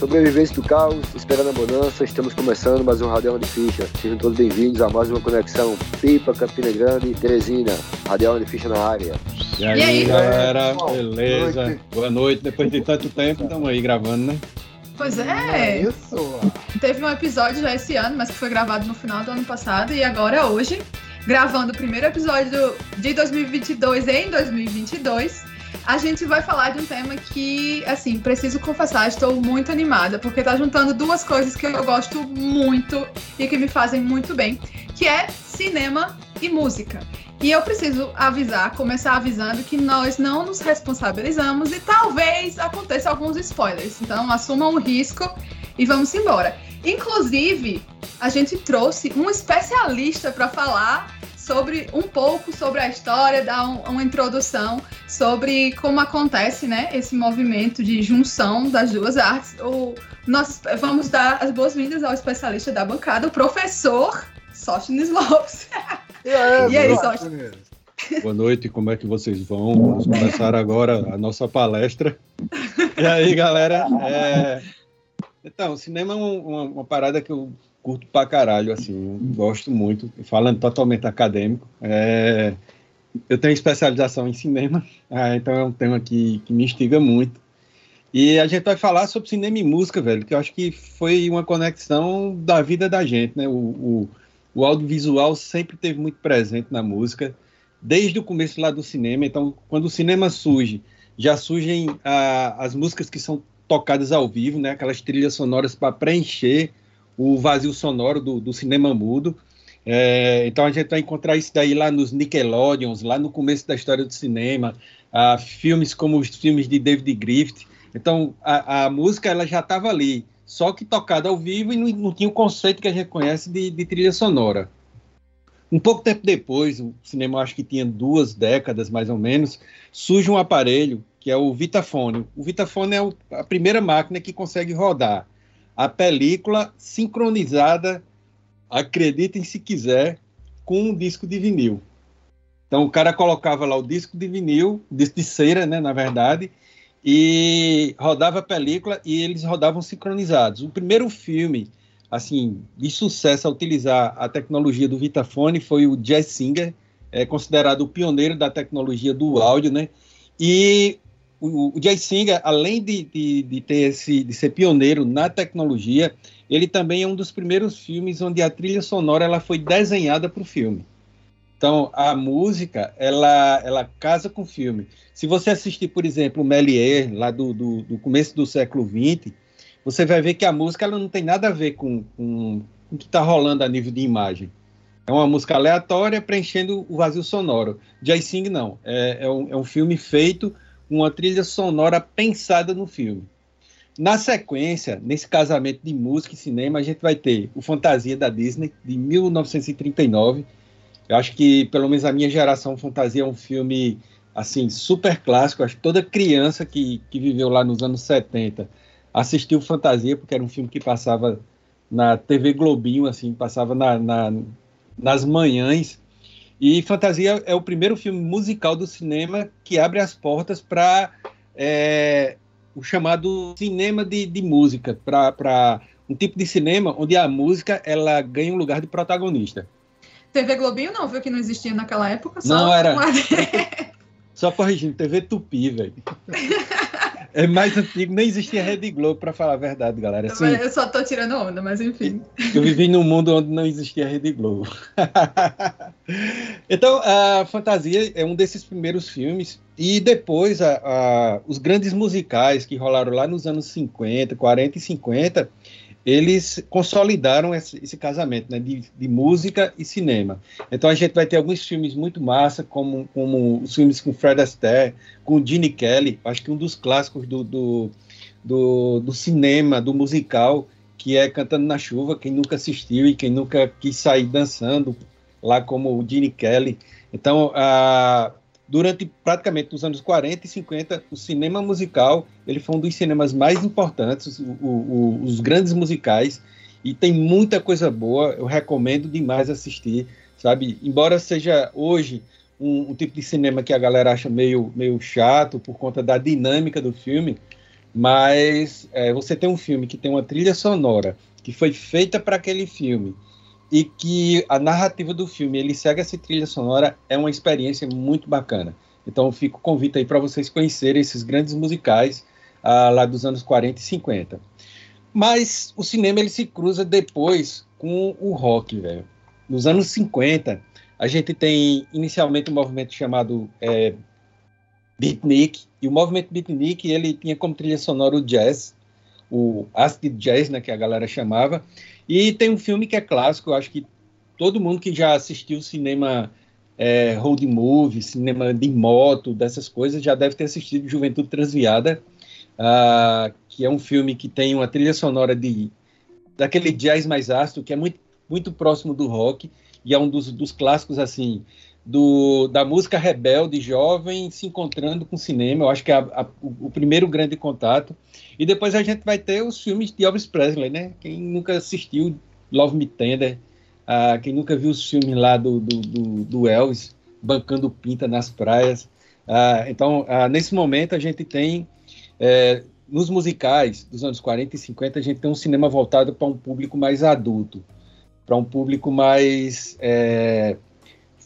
Sobreviventes do caos, esperando a bonança, estamos começando mais um Radial de Ficha. Sejam todos bem-vindos a mais uma conexão Pipa, Campina Grande, Teresina. Radial de Ficha na área. E aí, e aí galera, beleza? Noite. Boa noite, depois de tanto tempo, estamos aí gravando, né? Pois é. Isso. Teve um episódio já esse ano, mas que foi gravado no final do ano passado, e agora hoje, gravando o primeiro episódio de 2022 em 2022 a gente vai falar de um tema que, assim, preciso confessar, estou muito animada, porque tá juntando duas coisas que eu gosto muito e que me fazem muito bem, que é cinema e música. E eu preciso avisar, começar avisando que nós não nos responsabilizamos e talvez aconteça alguns spoilers. Então, assumam o risco e vamos embora. Inclusive, a gente trouxe um especialista para falar sobre um pouco sobre a história, dar um, uma introdução sobre como acontece, né, esse movimento de junção das duas artes. O, nós vamos dar as boas-vindas ao especialista da bancada, o professor Sostnes Lopes. É, e aí, Sostnes? Boa noite, como é que vocês vão? Vamos começar agora a nossa palestra. E aí, galera? É... Então, o cinema é uma, uma, parada que eu curto pra caralho, assim, gosto muito, falando totalmente acadêmico. É, eu tenho especialização em cinema, é, então é um tema que, que me instiga muito. E a gente vai falar sobre cinema e música, velho, que eu acho que foi uma conexão da vida da gente, né? O, o, o audiovisual sempre teve muito presente na música, desde o começo lá do cinema. Então, quando o cinema surge, já surgem a, as músicas que são tocadas ao vivo, né? Aquelas trilhas sonoras para preencher o vazio sonoro do, do cinema mudo. É, então a gente vai encontrar isso daí lá nos Nickelodeons, lá no começo da história do cinema, filmes como os filmes de David Griffith. Então a, a música ela já estava ali, só que tocada ao vivo e não, não, tinha o conceito que a gente conhece de, de, trilha sonora. Um pouco tempo depois, o cinema acho que tinha duas décadas mais ou menos, surge um aparelho que é o Vitafone. O Vitafone é a primeira máquina que consegue rodar a película sincronizada, acreditem se quiser, com um disco de vinil. Então o cara colocava lá o disco de vinil, disco de cera, né, na verdade, e rodava a película e eles rodavam sincronizados. O primeiro filme, assim, de sucesso a utilizar a tecnologia do Vitafone foi o Jazz Singer, é considerado o pioneiro da tecnologia do áudio, né? E o, Jay Singer, além de, de, de, ter esse, de ser pioneiro na tecnologia, ele também é um dos primeiros filmes onde a trilha sonora ela foi desenhada para o filme. Então, a música, ela, ela casa com o filme. Se você assistir, por exemplo, o Méliès, lá do, do, do, começo do século XX, você vai ver que a música ela não tem nada a ver com, com, com o que está rolando a nível de imagem. É uma música aleatória preenchendo o vazio sonoro. Jay Sing, não. É, é, um, é um filme feito uma trilha sonora pensada no filme. Na sequência, nesse casamento de música e cinema, a gente vai ter o Fantasia da Disney, de 1939. Eu acho que, pelo menos a minha geração, Fantasia é um filme assim super clássico. acho que toda criança que, que viveu lá nos anos 70 assistiu Fantasia, porque era um filme que passava na TV Globinho, assim, passava na, na, nas manhãs e Fantasia é o primeiro filme musical do cinema que abre as portas para é, o chamado cinema de, de música, para um tipo de cinema onde a música ela ganha um lugar de protagonista. TV Globinho não, viu que não existia naquela época? Só não, era. Só corrigindo, TV Tupi, velho. É mais antigo, nem existia Rede Globo, para falar a verdade, galera. Assim, eu só tô tirando onda, mas enfim. Eu vivi num mundo onde não existia Rede Globo. então, a Fantasia é um desses primeiros filmes, e depois a, a, os grandes musicais que rolaram lá nos anos 50, 40 e 50, eles consolidaram esse, esse casamento né, de, de, música e cinema. Então a gente vai ter alguns filmes muito massa, como, como os filmes com Fred Astaire, com Gene Kelly, acho que um dos clássicos do, do, do, do cinema, do musical, que é Cantando na Chuva, quem nunca assistiu e quem nunca quis sair dançando lá como o Gene Kelly. Então, a, durante praticamente os anos 40 e 50, o cinema musical ele foi um dos cinemas mais importantes, o, o, os grandes musicais, e tem muita coisa boa, eu recomendo demais assistir, sabe? Embora seja hoje um, um, tipo de cinema que a galera acha meio, meio chato por conta da dinâmica do filme, Mas é, você tem um filme que tem uma trilha sonora que foi feita para aquele filme e que a narrativa do filme ele segue essa trilha sonora é uma experiência muito bacana. Então fico convite aí para vocês conhecerem esses grandes musicais ah, lá dos anos 40 e 50. Mas o cinema ele se cruza depois com o rock, velho. Nos anos 50, a gente tem inicialmente um movimento chamado é, beatnik, e o movimento beatnik ele tinha como trilha sonora o jazz, o acid jazz, né, que a galera chamava, e tem um filme que é clássico, eu acho que todo mundo que já assistiu cinema é, road movie, cinema de moto, dessas coisas, já deve ter assistido Juventude Transviada, uh, que é um filme que tem uma trilha sonora de daquele jazz mais ácido, que é muito, muito próximo do rock, e é um dos, dos clássicos, assim, do, da música rebelde, jovem, se encontrando com o cinema. Eu acho que é a, a, o, primeiro grande contato. E depois a gente vai ter os filmes de Elvis Presley, né? Quem nunca assistiu Love Me Tender, uh, quem nunca viu os filmes lá do, do, do, do Elvis, bancando pinta nas praias. Uh, então, uh, nesse momento, a gente tem é, nos musicais dos anos 40 e 50, a gente tem um cinema voltado para um público mais adulto, para um público mais é,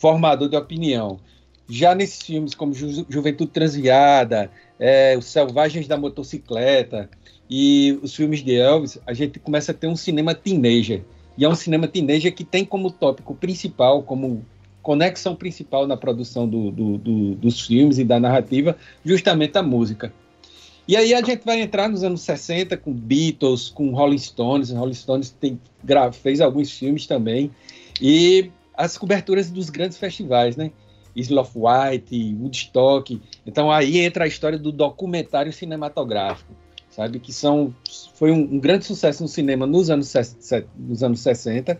formador de opinião. Já nesses filmes como Ju Juventude Transviada, é, Os Selvagens da Motocicleta e os filmes de Elvis, a gente começa a ter um cinema teenager. E é um cinema teenager que tem como tópico principal, como conexão principal na produção do, do, do, dos filmes e da narrativa, justamente a música. E aí a gente vai entrar nos anos 60 com Beatles, com Rolling Stones. Rolling Stones tem, fez alguns filmes também. E as coberturas dos grandes festivais, né? Isle of Wight, Woodstock. Então aí entra a história do documentário cinematográfico, sabe? Que são, foi um, um grande sucesso no cinema nos anos, nos anos 60.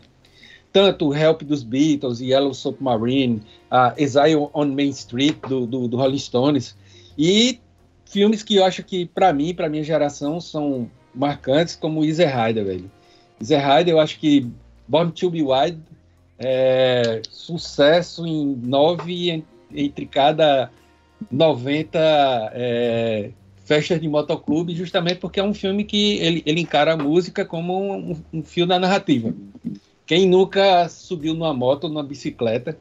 Tanto Help dos Beatles, Yellow Submarine, a Exile on Main Street do, do, do Rolling Stones. E filmes que eu acho que, para mim, para minha geração, são marcantes, como Easy Rider, velho. Easy Rider, eu acho que Born to Be Wild é sucesso em nove entre cada 90 é, festas de motoclube, justamente porque é um filme que ele, ele encara a música como um, um fio da narrativa. Quem nunca subiu numa moto, numa bicicleta,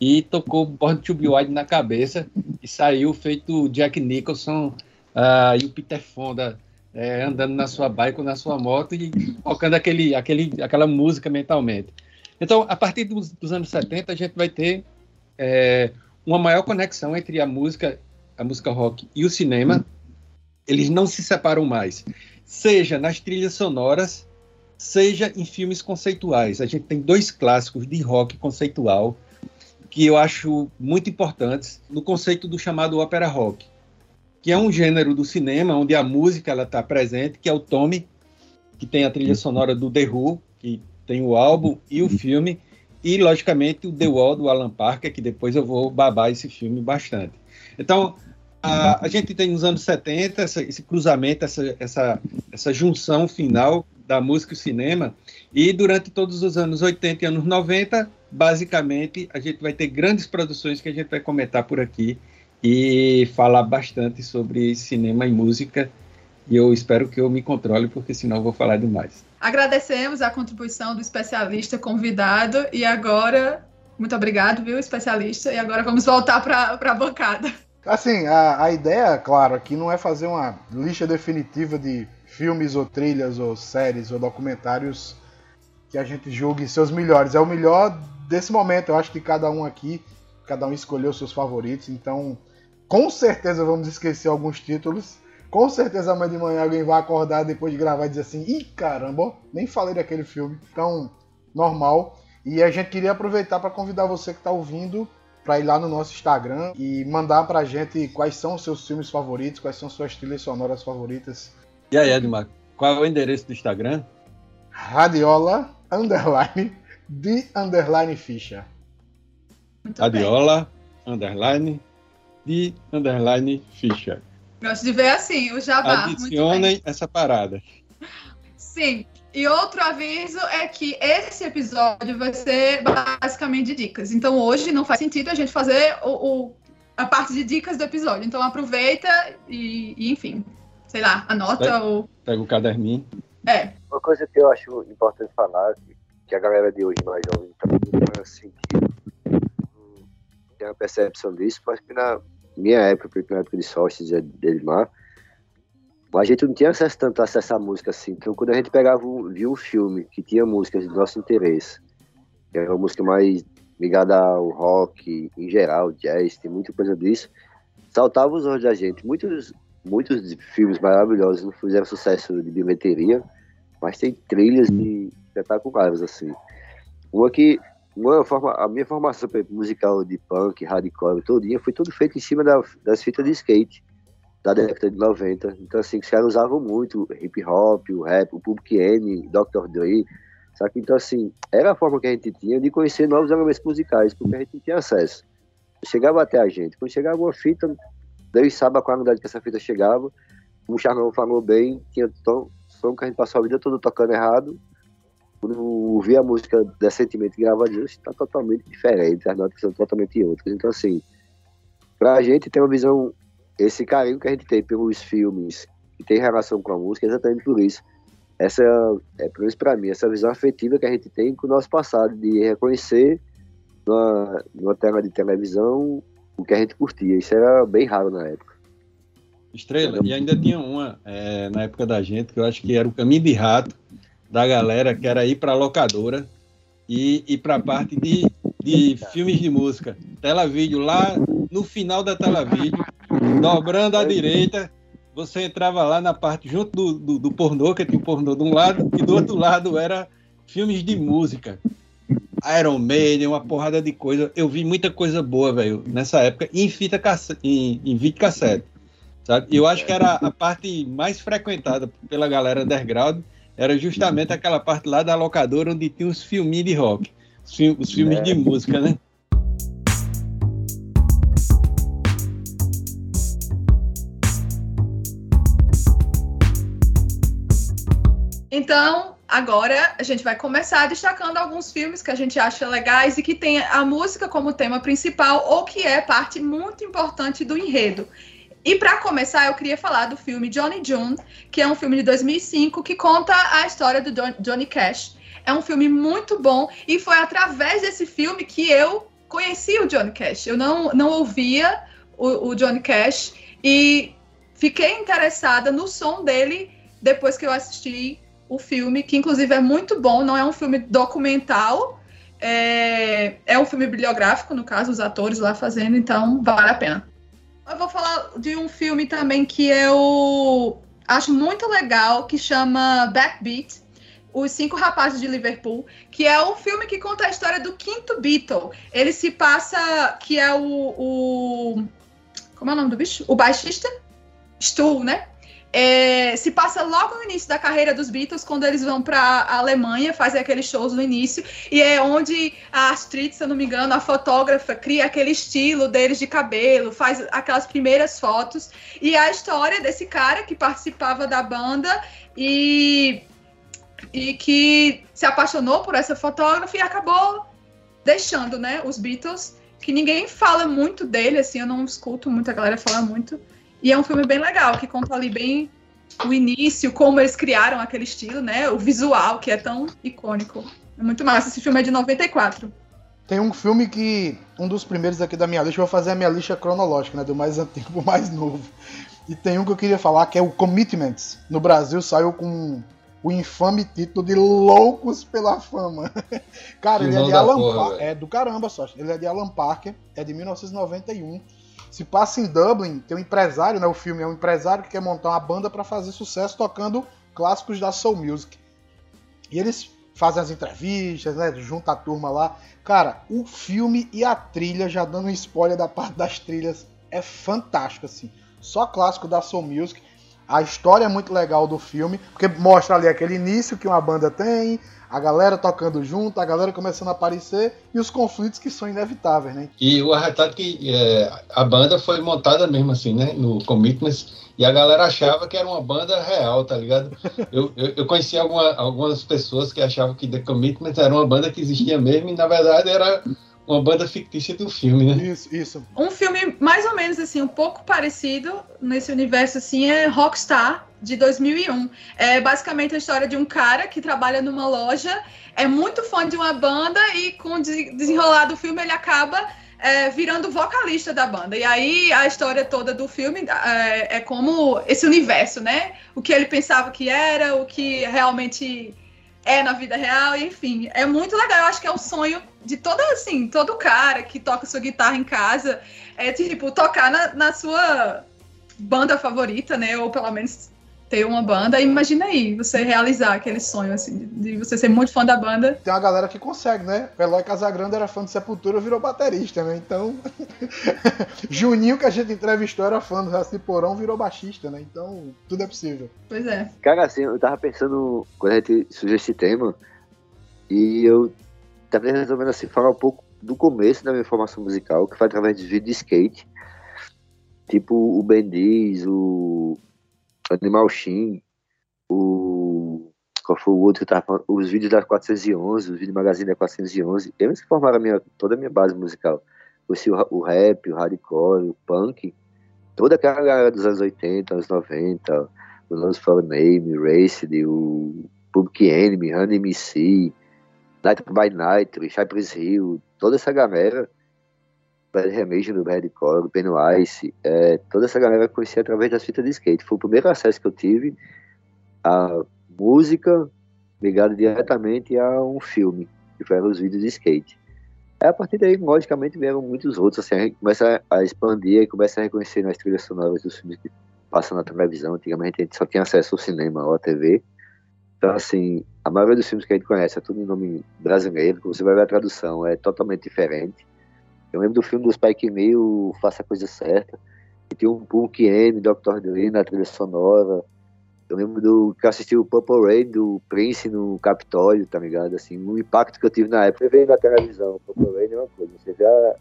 e tocou Born to Be Wild na cabeça e saiu feito Jack Nicholson uh, e o Peter Fonda é, andando na sua bike ou na sua moto e tocando aquele, aquele, aquela música mentalmente. Então, a partir dos, dos anos 70, a gente vai ter é, uma maior conexão entre a música, a música rock e o cinema. Eles não se separam mais, seja nas trilhas sonoras, seja em filmes conceituais. A gente tem dois clássicos de rock conceitual que eu acho muito importantes no conceito do chamado ópera rock, que é um gênero do cinema onde a música ela está presente, que é o Tommy, que tem a trilha sonora do The Who, que tem o álbum e o filme, e logicamente o The Wall do Alan Parker, que depois eu vou babar esse filme bastante. Então, a, a gente tem nos anos 70 essa, esse cruzamento, essa, essa, essa junção final da música e cinema, e durante todos os anos 80 e anos 90, basicamente, a gente vai ter grandes produções que a gente vai comentar por aqui e falar bastante sobre cinema e música. E eu espero que eu me controle, porque senão eu vou falar demais. Agradecemos a contribuição do especialista convidado e agora, muito obrigado, viu, especialista? E agora vamos voltar para a bancada. Assim, a, a ideia, claro, aqui não é fazer uma lista definitiva de filmes ou trilhas ou séries ou documentários que a gente julgue seus melhores. É o melhor desse momento. Eu acho que cada um aqui, cada um escolheu seus favoritos. Então, com certeza vamos esquecer alguns títulos. Com certeza amanhã de manhã alguém vai acordar depois de gravar e dizer assim: ih, caramba, nem falei daquele filme. Então, normal. E a gente queria aproveitar para convidar você que está ouvindo para ir lá no nosso Instagram e mandar para a gente quais são os seus filmes favoritos, quais são suas trilhas sonoras favoritas. E aí, Edmar, qual é o endereço do Instagram? Radiola underline de underline ficha. Muito Adiola bem. underline de underline ficha. Gosto de ver assim, o jabá. Adicionem essa parada. Sim. E outro aviso é que esse episódio vai ser basicamente de dicas. Então hoje não faz sentido a gente fazer o, o a parte de dicas do episódio. Então aproveita e, e enfim, sei lá, anota pega, ou. Pega o caderninho. É. Uma coisa que eu acho importante falar, que a galera de hoje mais jovem também não tem uma percepção disso, mas que na minha época, na época de Sócios e de Edmar, a gente não tinha acesso tanto acesso à música assim. Então, quando a gente pegava via um filme que tinha músicas do nosso interesse, que era uma música mais ligada ao rock, em geral, jazz, tem muita coisa disso, saltava os olhos da gente. Muitos, muitos filmes maravilhosos não fizeram sucesso de bilheteria, mas tem trilhas de espetaculares, assim. Uma que, a minha formação musical de punk, hardcore, todinha, foi tudo feito em cima da, das fitas de skate da década de 90. Então, assim, os caras usavam muito hip hop, o rap, o Public Enemy, Dr. Dre, sabe? Então, assim, era a forma que a gente tinha de conhecer novos elementos musicais, porque a gente não tinha acesso. Chegava até a gente. Quando chegava uma fita, Deus sabe a qualidade que essa fita chegava. Como o Charlão falou bem, tinha tom, som que a gente passou a vida toda tocando errado. Quando ouvir a música decentemente gravadinha, está totalmente diferente, as notas são totalmente outras. Então, assim, pra gente ter uma visão esse carinho que a gente tem pelos filmes que tem relação com a música é exatamente por isso. Essa é, pelo menos para mim, essa visão afetiva que a gente tem com o nosso passado, de reconhecer numa, numa tela de televisão o que a gente curtia. Isso era bem raro na época. Estrela, e ainda tinha uma é, na época da gente que eu acho que era o caminho de rato da galera, que era ir para locadora e ir para a parte de, de filmes de música. Tela vídeo lá no final da tela vídeo Dobrando à direita, você entrava lá na parte junto do, do, do pornô, que tinha o pornô de um lado, e do outro lado era filmes de música. Iron Maiden, uma porrada de coisa. Eu vi muita coisa boa, velho, nessa época, em fita cassete, em, em vídeo cassete. Sabe? Eu acho que era a parte mais frequentada pela galera underground, era justamente aquela parte lá da locadora onde tinha os filmes de rock, os, os filmes é. de música, né? Então, agora a gente vai começar destacando alguns filmes que a gente acha legais e que tem a música como tema principal ou que é parte muito importante do enredo. E para começar, eu queria falar do filme Johnny June, que é um filme de 2005 que conta a história do Johnny Cash. É um filme muito bom e foi através desse filme que eu conheci o Johnny Cash. Eu não, não ouvia o, o Johnny Cash e fiquei interessada no som dele depois que eu assisti o filme, que inclusive é muito bom, não é um filme documental, é, é um filme bibliográfico, no caso, os atores lá fazendo, então vale a pena. Eu vou falar de um filme também que eu acho muito legal, que chama Backbeat, Os Cinco Rapazes de Liverpool, que é um filme que conta a história do quinto Beatle. Ele se passa, que é o, o como é o nome do bicho? O baixista? Stu, né? É, se passa logo no início da carreira dos Beatles, quando eles vão para a Alemanha, fazem aqueles shows no início, e é onde a Astrid, se eu não me engano, a fotógrafa, cria aquele estilo deles de cabelo, faz aquelas primeiras fotos, e a história desse cara que participava da banda e, e que se apaixonou por essa fotógrafa e acabou deixando né, os Beatles, que ninguém fala muito dele, assim, eu não escuto muita galera falar muito. E é um filme bem legal, que conta ali bem o início, como eles criaram aquele estilo, né? O visual, que é tão icônico. É muito massa. Esse filme é de 94. Tem um filme que. Um dos primeiros aqui da minha lista, eu vou fazer a minha lista cronológica, né? Do mais antigo pro mais novo. E tem um que eu queria falar que é o Commitments. No Brasil saiu com o infame título de Loucos pela Fama. Cara, ele é de Alan Parker. É do caramba só. Ele é de Alan Parker, é de 1991 se passa em Dublin, tem um empresário, né? O filme é um empresário que quer montar uma banda para fazer sucesso tocando clássicos da soul music. E eles fazem as entrevistas, né? Junta a turma lá. Cara, o filme e a trilha, já dando um spoiler da parte das trilhas, é fantástico, assim. Só clássico da soul music. A história é muito legal do filme, porque mostra ali aquele início que uma banda tem, a galera tocando junto, a galera começando a aparecer e os conflitos que são inevitáveis, né? E o arretado que é, a banda foi montada mesmo assim, né? No Commitments, e a galera achava que era uma banda real, tá ligado? Eu, eu, eu conheci alguma, algumas pessoas que achavam que The Commitments era uma banda que existia mesmo, e na verdade era uma banda fictícia do filme, né? Isso, isso. Um filme mais ou menos assim, um pouco parecido nesse universo assim é Rockstar de 2001. É basicamente a história de um cara que trabalha numa loja, é muito fã de uma banda e com o desenrolar do filme ele acaba é, virando vocalista da banda. E aí a história toda do filme é, é, como esse universo, né? O que ele pensava que era, o que realmente é na vida real, enfim. É muito legal. Eu acho que é o sonho de todo, assim, todo cara que toca sua guitarra em casa. É tipo, tocar na, na sua banda favorita, né? Ou pelo menos ter uma banda. Imagina aí, você realizar aquele sonho, assim, de você ser muito fã da banda. Tem uma galera que consegue, né? Eloy Casagrande era fã de Sepultura, virou baterista, né? Então, Juninho, que a gente entrevistou, era fã do Raci Porão, virou baixista, né? Então, tudo é possível. Pois é. Cara, assim, eu tava pensando, quando a gente surgiu esse tema, e eu tava resolvendo, assim, falar um pouco do começo da minha formação musical, que foi através de vídeo de skate, tipo o Bendiz, o Animal Shin, o. Qual foi o outro que tava falando? Os vídeos da 411, os vídeos magazine da 411. Eles formaram a minha, toda a minha base musical. O, o rap, o hardcore, o punk, toda aquela galera dos anos 80, anos 90, o Lance for Name, Raced, o Public Enemy, Honey MC, Night by Night, Cypress Hill, toda essa galera Bad Remage do Hardcore, do Pennywise, é, toda essa galera eu conheci através das fitas de skate. Foi o primeiro acesso que eu tive à música ligada diretamente a um filme, que foram os vídeos de skate. É, a partir daí, logicamente, vieram muitos outros, assim, a gente começa a expandir e começa a reconhecer nas trilhas sonoras dos filmes que passam na televisão. Antigamente a gente só tinha acesso ao cinema ou à TV. Então, assim, a maioria dos filmes que a gente conhece é tudo em nome brasileiro, que você vai ver a tradução, é totalmente diferente. Eu lembro do filme do Spike Lee, o Faça a Coisa Certa, que tinha um Punk M, Dr. Dre na trilha sonora. Eu lembro do que eu assisti o Purple Rain do Prince no Capitólio, tá ligado? Assim, o impacto que eu tive na época. Você vê na televisão, Purple Rain é uma coisa. Você a,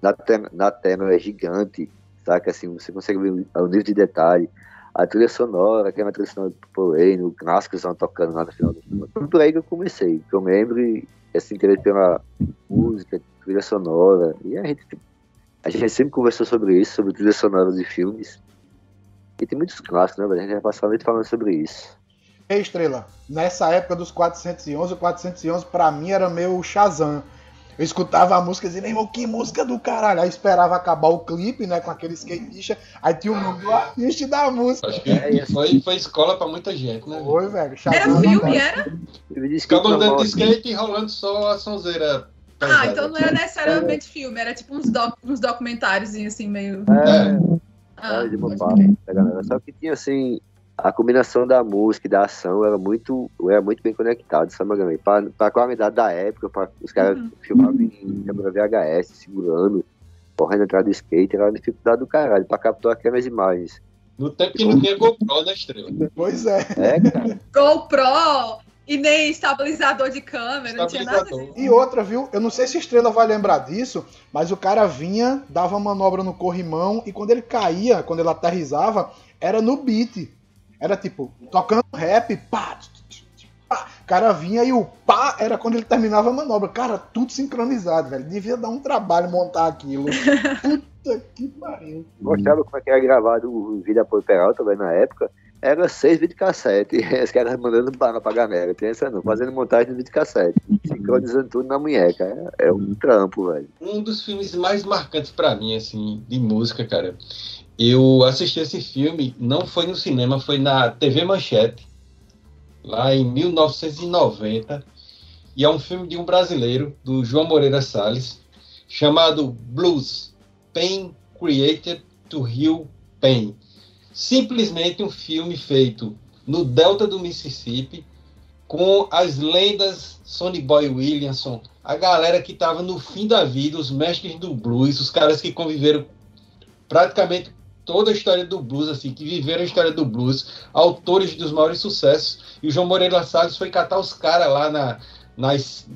na, tela, na tela é gigante, saca? Assim, você consegue ver o nível de detalhe. A trilha sonora, aquela trilha sonora do Purple Rain, o clássico estão tocando lá no final do filme. Foi por aí que eu comecei. Que eu lembro esse interesse pela música, trilha sonora. E a gente, a gente sempre conversou sobre isso, sobre trilha sonora de filmes. E tem muitos clássicos, né? A gente vai passar a noite falando sobre isso. Ei, Estrela, nessa época dos 411, o 411 pra mim era meu Shazam. Eu escutava a música e dizia, irmão, que música do caralho. Aí esperava acabar o clipe, né, com aquele skatista. Aí tinha o nome do artista da música. Acho que é, foi, foi escola pra muita gente, né? Foi, velho. Shazam era filme, era? Ficava andando de skate e rolando só a sonzeira ah, então não era necessariamente filme, era tipo uns, doc, uns documentários assim, meio. É, ah, é de uma parte da galera. Só que tinha assim, a combinação da música e da ação era muito, era muito bem conectado, sabe, Para a qualidade da época, para os caras uhum. filmavam em câmera VHS, segurando, correndo atrás do skate, era uma dificuldade do caralho para capturar aquelas imagens. No tempo que não tinha GoPro, né, Estrela? Pois é. É, cara. GoPro! E nem estabilizador de câmera, não tinha nada E outra, viu? Eu não sei se Estrela vai lembrar disso, mas o cara vinha, dava manobra no corrimão e quando ele caía, quando ele aterrizava, era no beat. Era tipo, tocando rap, pá, pá. O cara vinha e o pá era quando ele terminava a manobra. Cara, tudo sincronizado, velho. Devia dar um trabalho montar aquilo. Puta que pariu. Mostrava como é que era gravado o vídeo apoio Peralta, velho, na época era seis videocassete. Os caras mandando para pra galera. Pensa não, fazendo montagem de videocassete. Sincronizando tudo na munheca. É, é um trampo, velho. Um dos filmes mais marcantes para mim, assim, de música, cara. Eu assisti esse filme, não foi no cinema, foi na TV Manchete, lá em 1990. E é um filme de um brasileiro, do João Moreira Salles, chamado Blues Pain Created to Heal Pain simplesmente um filme feito no delta do Mississippi com as lendas Sonny Boy Williamson, a galera que estava no fim da vida, os mestres do blues, os caras que conviveram praticamente toda a história do blues, assim, que viveram a história do blues, autores dos maiores sucessos. E o João Moreira Salles foi catar os caras lá na, nas,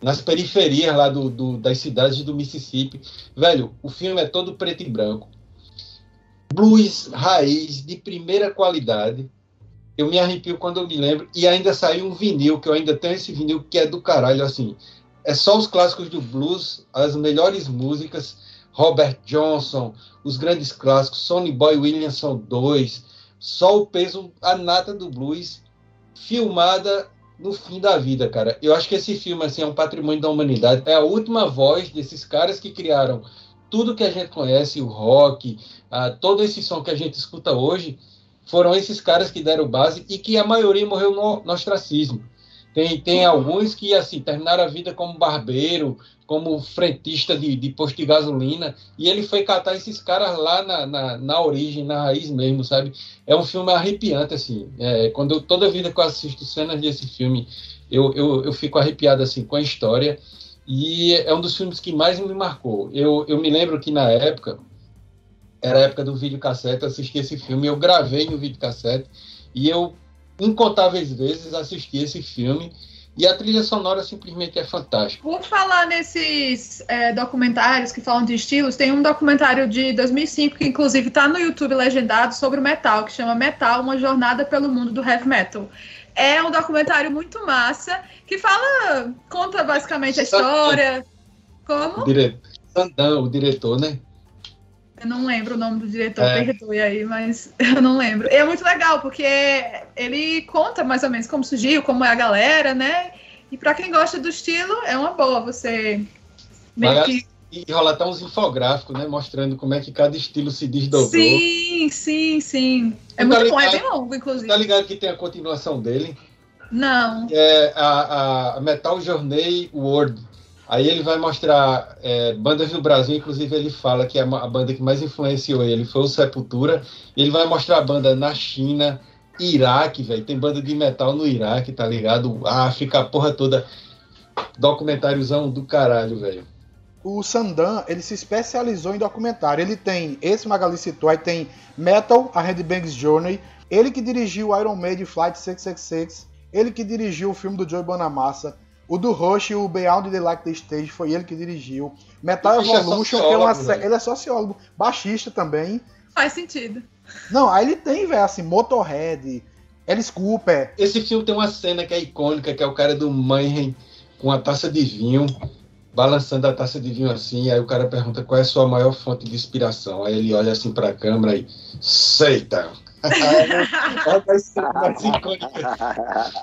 nas periferias lá do, do, das cidades do Mississippi. Velho, o filme é todo preto e branco blues raiz de primeira qualidade. Eu me arrepio quando eu me lembro. E ainda saiu um vinil, que eu ainda tenho esse vinil, que é do caralho, assim. é só os clássicos do blues, as melhores músicas, Robert Johnson, os grandes clássicos, Sonny Boy Williamson 2, só o peso, a nata do blues, filmada no fim da vida, cara. Eu acho que esse filme assim, é um patrimônio da humanidade. É a última voz desses caras que criaram tudo que a gente conhece, o rock, a, todo esse som que a gente escuta hoje, foram esses caras que deram base e que a maioria morreu no, no ostracismo. Tem, tem alguns que assim terminaram a vida como barbeiro, como frentista de, de posto de gasolina, e ele foi catar esses caras lá na, na, na origem, na raiz mesmo, sabe? É um filme arrepiante, assim. É, quando eu, toda vida que eu assisto cenas desse filme, eu, eu, eu fico arrepiado assim com a história. E é um dos filmes que mais me marcou. Eu, eu me lembro que na época, era a época do videocassete, eu assisti esse filme, eu gravei no videocassete, e eu, incontáveis vezes, assisti esse filme, e a trilha sonora simplesmente é fantástica. Por falar nesses é, documentários que falam de estilos, tem um documentário de 2005 que inclusive está no YouTube legendado sobre o metal, que chama Metal, uma jornada pelo mundo do heavy metal. É um documentário muito massa que fala, conta basicamente a história. Como? O diretor, Sandan, o diretor, né? Eu não lembro o nome do diretor, é. perdoe aí, mas eu não lembro. E é muito legal, porque ele conta mais ou menos como surgiu, como é a galera, né? E para quem gosta do estilo, é uma boa você meio que... E rola até uns infográficos, né? Mostrando como é que cada estilo se desdobrou. Sim, sim, sim. É muito ligado, bom, é bem longo, inclusive. Tá ligado que tem a continuação dele? Não. É a, a Metal Journey World. Aí ele vai mostrar é, bandas do Brasil, inclusive ele fala que a, a, banda que mais influenciou ele foi o Sepultura. Ele vai mostrar a banda na China, Iraque, velho. Tem banda de metal no Iraque, tá ligado? África, a porra toda. Documentáriozão do caralho, velho o Sandan ele se especializou em documentário. Ele tem esse Magali citou, aí tem Metal, a Headbang's Journey. Ele que dirigiu Iron Maiden Flight 666. Ele que dirigiu o filme do Joey Bonamassa. O do Rush, o Beyond the Light the Stage, foi ele que dirigiu. Metal Evolution, é que é uma série. Ele é sociólogo, baixista também. Faz sentido. Não, aí ele tem, velho, assim, Motorhead, Alice Cooper. Esse filme tem uma cena que é icônica, que é o cara do Mayhem com a taça de vinho balançando a taça de vinho assim, aí o cara pergunta qual é a sua maior fonte de inspiração. Aí ele olha assim para a câmera e seita. é uma das cenas mais icônicas.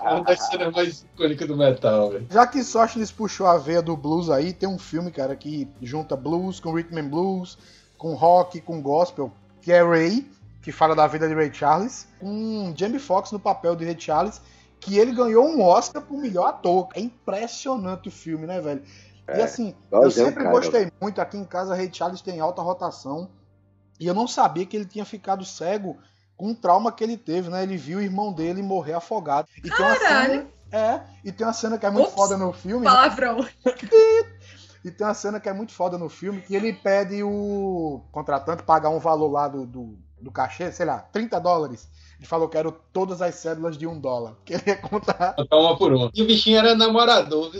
É uma das cenas mais icônicas do metal, velho. Já que Sóstenes puxou a veia do blues aí, tem um filme, cara, que junta blues com rhythm and blues, com rock, com gospel, que é Ray, que fala da vida de Ray Charles, com Jamie Foxx no papel de Ray Charles, que ele ganhou um Oscar por melhor ator. É impressionante o filme, né, velho? É, e assim, eu sempre cara. gostei muito. Aqui em casa, Ray Charles tem alta rotação. E eu não sabia que ele tinha ficado cego com o trauma que ele teve, né? Ele viu o irmão dele morrer afogado. E tem uma cena, é, e tem uma cena que é muito Ups, foda no filme. Né? Palavrão. Né? e tem uma cena que é muito foda no filme, que ele pede o contratante pagar um valor lá do, do, do cachê, sei lá, 30 dólares. Ele falou que eram todas as cédulas de um dólar. Que ele ia contar. Uma por uma. E o bichinho era namorador.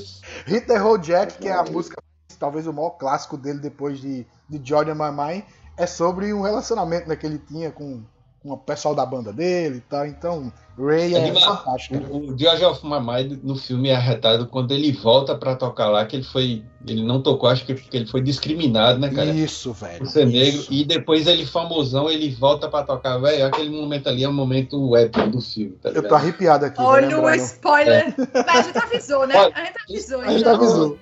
Hit the Road Jack, que é a música, talvez o maior clássico dele depois de, de Jordan My Mind, é sobre um relacionamento né, que ele tinha com, com o pessoal da banda dele e tal. Então, Ray é, é fantástico. O, o George of My Mind no filme é arretado quando ele volta para tocar lá, que ele foi. Ele não tocou, acho que porque ele foi discriminado, né, cara? Isso, velho. Por ser negro. E depois ele, famosão, ele volta para tocar, velho. Aquele momento ali é um momento épico do filme. Tá Eu tô arrepiado aqui. Olha o spoiler. É. Mas a gente avisou, né? A gente avisou. A gente então. avisou.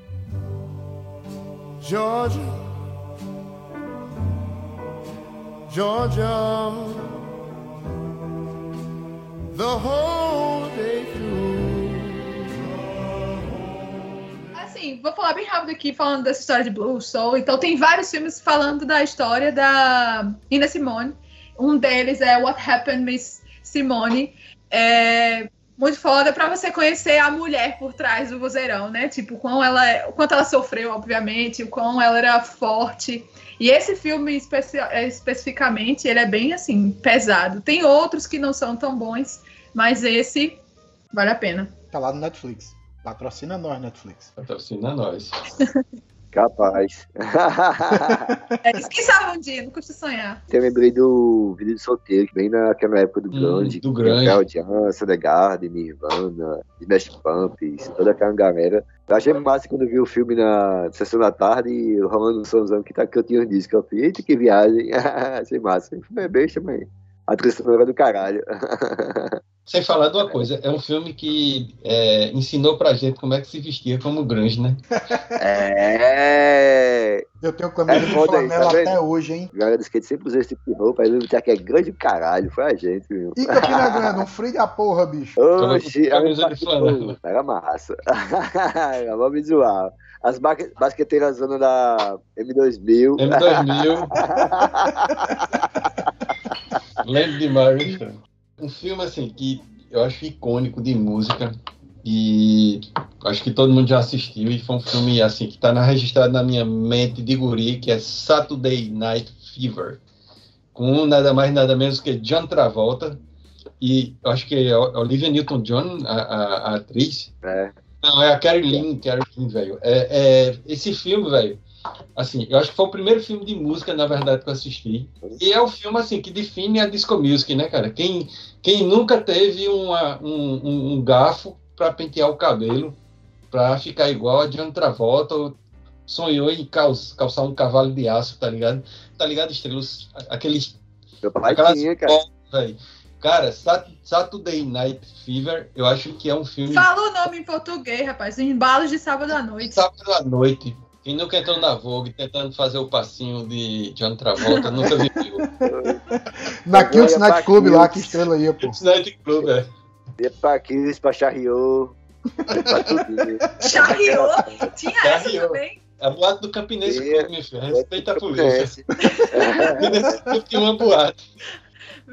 Georgia. Georgia the whole day through. Assim, vou falar bem rápido aqui, falando dessa história de blues, soul. Então, tem vários filmes falando da história da Ina Simone. Um deles é What Happened Miss Simone. É muito foda para você conhecer a mulher por trás do vozeirão, né? Tipo, quão ela, o quanto ela sofreu, obviamente, o quão ela era forte. E esse filme especi é, especificamente, ele é bem assim, pesado. Tem outros que não são tão bons, mas esse vale a pena. Tá lá no Netflix. Patrocina nós, Netflix. Patrocina nós. Capaz. é isso que salva um dia, não custa sonhar. Eu lembrei do vídeo de solteiro, bem naquela época do hum, grande. do grande. Pearl Jam, Soundgarden, Nirvana, Smash Pumps, toda aquela galera. Eu achei massa quando vi o filme na sessão da tarde e o Romano Sonzão que, tá, que eu tinha um disco. Eu falei, eita que viagem. achei massa. O filme é besta, mas a trilha sonora do caralho. Sem falar de uma coisa, é um filme que é, ensinou pra gente como é que se vestia como grunge, né? É. Eu tenho camisa é de flanela tá até hoje, hein? Galera do skate sempre usou esse tipo de roupa, aí ele que é grande caralho, foi a gente, viu? E Campina Grande, um frio da porra, bicho. Oxi, camisa de flanela. Era massa. Vamos zoar. As basqueteiras zona da M2000. M2000. Lembro demais, Um filme assim que eu acho icônico de música e acho que todo mundo já assistiu e foi um filme assim que está registrado na minha mente de guri que é Saturday Night Fever com nada mais nada menos que John Travolta e eu acho que é Olivia Newton-John a, a, a, atriz é. não é a Carrie Lynn velho é, é, esse filme velho Assim, eu acho que foi o primeiro filme de música, na verdade, que eu assisti. E é o filme, assim, que define a disco music, né, cara? Quem, quem nunca teve uma, um, um, um garfo para pentear o cabelo, para ficar igual a John Travolta, ou sonhou em calçar um cavalo de aço, tá ligado? Tá ligado, estrelas? Aqueles. Meu pai aquelas tinha, cara. Cara, Saturday Night Fever, eu acho que é um filme. Fala o nome em português, rapaz. Embalos de sábado à noite. Sábado à noite. Quem nunca entrou na Vogue tentando fazer o passinho de John Travolta nunca viveu. na Kills Night Club lá, que estrela ia, pô. Night Club, é. Ia pra Kills, pra Charriot. Charriot? Tinha essa também? A boate do Campinense Clube, minha filha. Respeita a polícia. Campinense tinha uma boate.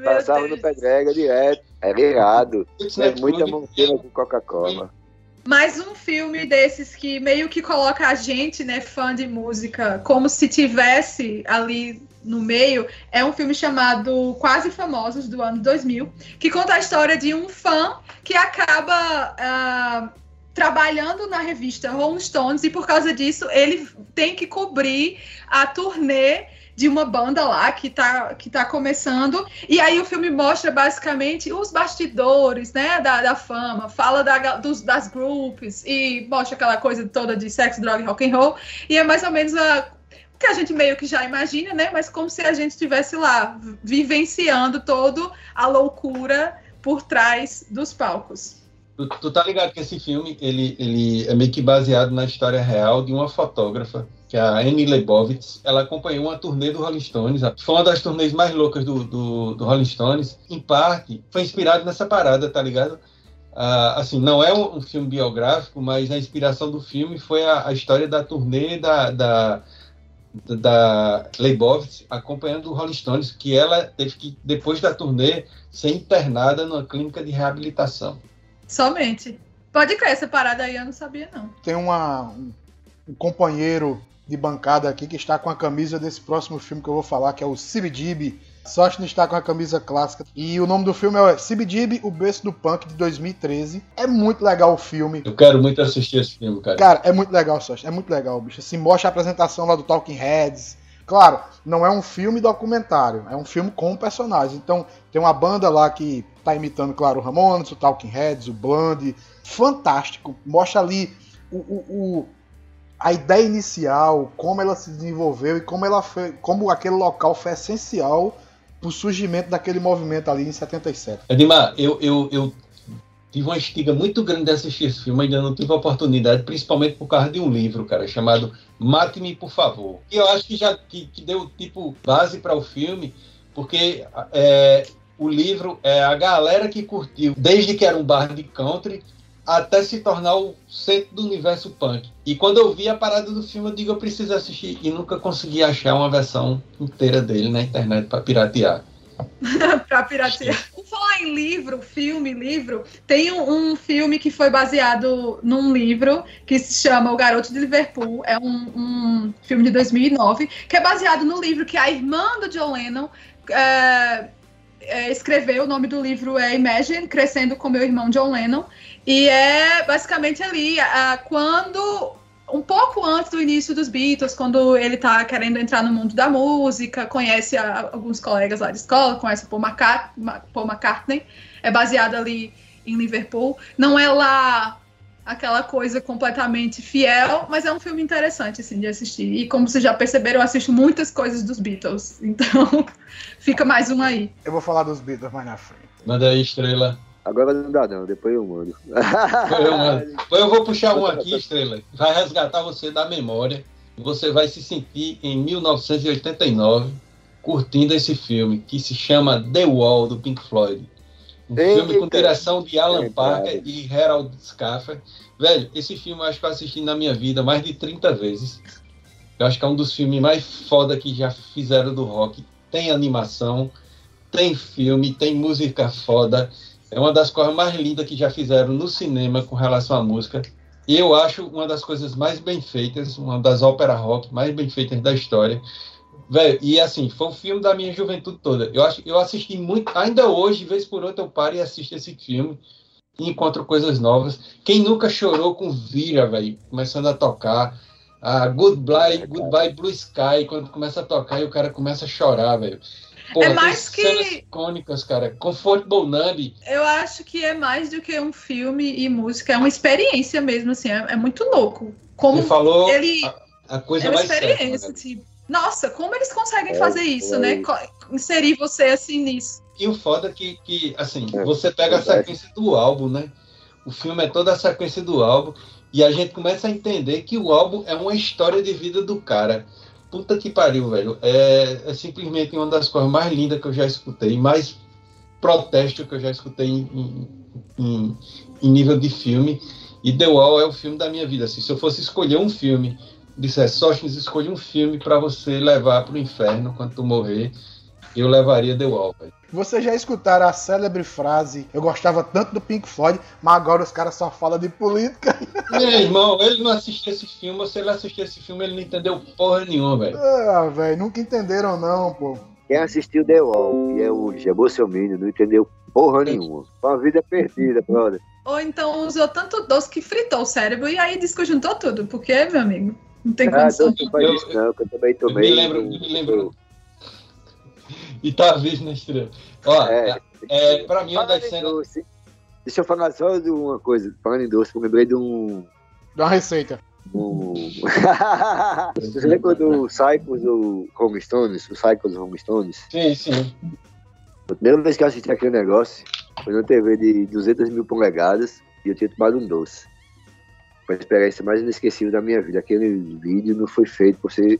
Passava no Pedrega direto. Era irado. É muita monteira com Coca-Cola. Mais um filme desses que meio que coloca a gente, né, fã de música, como se tivesse ali no meio, é um filme chamado Quase Famosos, do ano 2000, que conta a história de um fã que acaba uh, trabalhando na revista Rolling Stones e por causa disso ele tem que cobrir a turnê de uma banda lá que tá, que tá começando. E aí o filme mostra basicamente os bastidores, né, da, da fama, fala da, dos, das groups e mostra aquela coisa toda de sexo, droga e rock and roll. E é mais ou menos a, que a gente meio que já imagina, né? Mas como se a gente estivesse lá vivenciando todo a loucura por trás dos palcos. Tu, tu, tá ligado que esse filme ele, ele é meio que baseado na história real de uma fotógrafa que é a Annie Leibovitz, ela acompanhou uma turnê do Rolling Stones, foi uma das turnês mais loucas do, do, do Rolling Stones, em parte foi inspirado nessa parada, tá ligado? Ah, assim, não é um, um, filme biográfico, mas a inspiração do filme foi a, a história da turnê da, da, da Leibovitz acompanhando o Rolling Stones, que ela teve que, depois da turnê, ser internada numa clínica de reabilitação. Somente. Pode crer, essa parada aí eu não sabia, não. Tem uma, um, um companheiro de bancada aqui que está com a camisa desse próximo filme que eu vou falar, que é o. Sorte não está com a camisa clássica. E o nome do filme é CBGB, o berço do punk, de 2013. É muito legal o filme. Eu quero muito assistir esse filme, cara. Cara, é muito legal, Sorte. É muito legal, bicho. Assim, mostra a apresentação lá do Talking Heads. Claro, não é um filme documentário, é um filme com personagens. Então, tem uma banda lá que tá imitando, claro, o Ramones, o Talking Heads, o Blonde. Fantástico. Mostra ali o, o, o a ideia inicial, como ela se desenvolveu e como ela foi, como aquele local foi essencial para o surgimento daquele movimento ali em 77. Edmar, eu, eu, eu tive uma estiga muito grande de assistir esse filme, ainda não tive a oportunidade, principalmente por causa de um livro, cara, chamado Mate-me, por favor. E eu acho que já que, que deu tipo base para o filme, porque é, o livro é a galera que curtiu, desde que era um bar de country, até se tornar o centro do universo punk. E quando eu vi a parada do filme, eu digo, eu preciso assistir. E nunca consegui achar uma versão inteira dele na internet para piratear. para piratear. Por falar em livro, filme, livro, tem um, um, filme que foi baseado num livro que se chama O Garoto de Liverpool. É um, um filme de 2009 que é baseado no livro que a irmã do John Lennon é, é, escreveu. O nome do livro é Imagine, Crescendo com Meu Irmão John Lennon. E é basicamente ali, a, quando um pouco antes do início dos Beatles, quando ele tá querendo entrar no mundo da música, conhece a, alguns colegas lá de escola, conhece o Paul McCartney, Paul McCartney, é baseado ali em Liverpool. Não é lá aquela coisa completamente fiel, mas é um filme interessante assim de assistir. E como vocês já perceberam, eu assisto muitas coisas dos Beatles, então fica mais um aí. Eu vou falar dos Beatles mais na frente. Manda aí, estrela. Agora não dá não, depois eu mando. Depois eu mando. Depois eu vou puxar um aqui, estrela. Vai resgatar você da memória. Você vai se sentir em 1989 curtindo esse filme que se chama The Wall do Pink Floyd. Um Eita. filme com direção de Alan Eita. Parker e Harold Schaffer. Velho, esse filme eu acho que eu assisti na minha vida mais de 30 vezes. Eu acho que é um dos filmes mais foda que já fizeram do rock. Tem animação, tem filme, tem música foda. É uma das coisas mais lindas que já fizeram no cinema com relação à música. E eu acho uma das coisas mais bem feitas, uma das óperas rock mais bem feitas da história. Velho, e assim, foi um filme da minha juventude toda. Eu, acho, eu assisti muito, ainda hoje, vez por outra, eu paro e assisto esse filme e encontro coisas novas. Quem nunca chorou com Vira, velho, começando a tocar. A Goodbye, Goodbye Blue Sky, quando começa a tocar e o cara começa a chorar, velho. É mais que icônicas, cara. Comfortable Numb. Eu acho que é mais do que um filme e música, é uma experiência mesmo, assim, é, é muito louco. Como Você falou ele a, a coisa é uma mais experiência, certa, tipo, nossa, como eles conseguem é, fazer isso, né? Inserir você assim nisso. E o foda é que, que assim, é, você pega a sequência do álbum, né? O filme é toda a sequência do álbum e a gente começa a entender que o álbum é uma história de vida do cara. Puta que pariu, velho. É, é simplesmente uma das coisas mais lindas que eu já escutei, mais protesto que eu já escutei em, em, em nível de filme. E The Wall é o filme da minha vida. Assim, se eu fosse escolher um filme dissesse, Sóstenes, escolhe um filme para você levar para o inferno quando tu morrer, eu levaria The Wall, velho. Vocês já escutaram a célebre frase, eu gostava tanto do Pink Floyd, mas agora os caras só falam de política. Meu irmão, ele não assistiu esse filme, se ele assistiu esse filme, ele não entendeu porra nenhuma, velho. Ah, velho, nunca entenderam não, pô. Quem assistiu The Wall e é o Bolsonaro, não entendeu porra nenhuma. Uma vida perdida, brother. Ou então usou tanto doce que fritou o cérebro e aí desconjuntou tudo. Porque, meu amigo, não tem ah, condição. Não, eu, isso, não, que eu também tomei. Me lembro, me lembro. E tá visto na estrela. Ó, é, é, pra mim, uma das cenas. Doce. Deixa eu falar só de uma coisa. Falando em doce, eu lembrei de um. De uma receita. Um... Você lembra do Cycles do Home Stones? O Cycles do Home Stones? Sim, sim. A primeira vez que eu assisti aquele negócio foi na TV de 200 mil polegadas e eu tinha tomado um doce foi a experiência mais inesquecível da minha vida. Aquele vídeo não foi feito por você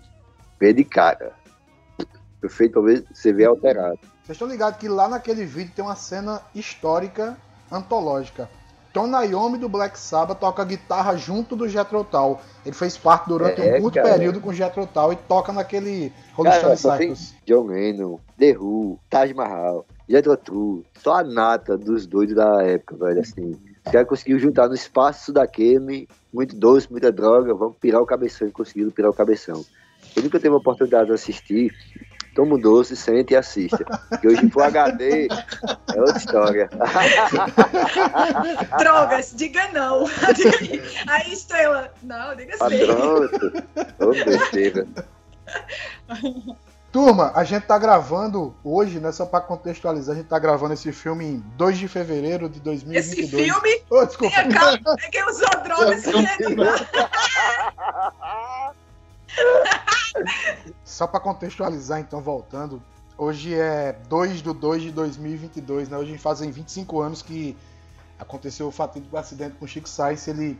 ver de cara. Foi feito para você ver alterado. Vocês estão ligados que lá naquele vídeo tem uma cena histórica antológica. Tom Naomi do Black Sabbath toca guitarra junto do Jethro Tull. Ele fez parte durante é, um curto cara. período com o Jethro Tull e toca naquele Rolling Stone Cycles. John Lennon, The Who, Taj Mahal, Jethro Tull, só a nata dos doidos da época, velho, assim. O cara conseguiu juntar no espaço daquele, muito doce, muita droga, vamos pirar o cabeção. E conseguiram pirar o cabeção. Eu nunca teve a oportunidade de assistir, toma um doce, sente e assista. Que hoje for HD é outra história. Drogas, diga não. Aí, estrela, não, diga sim. Ah, pronto. Ô, besteira. Turma, a gente tá gravando hoje, né? Só pra contextualizar, a gente tá gravando esse filme em 2 de fevereiro de 2022. Esse filme? Oh, desculpa. É quem usou drogas Só pra contextualizar, então, voltando. Hoje é 2 de 2 de 2022, né? Hoje fazem 25 anos que aconteceu o fatídico acidente com o Chico Sainz. Ele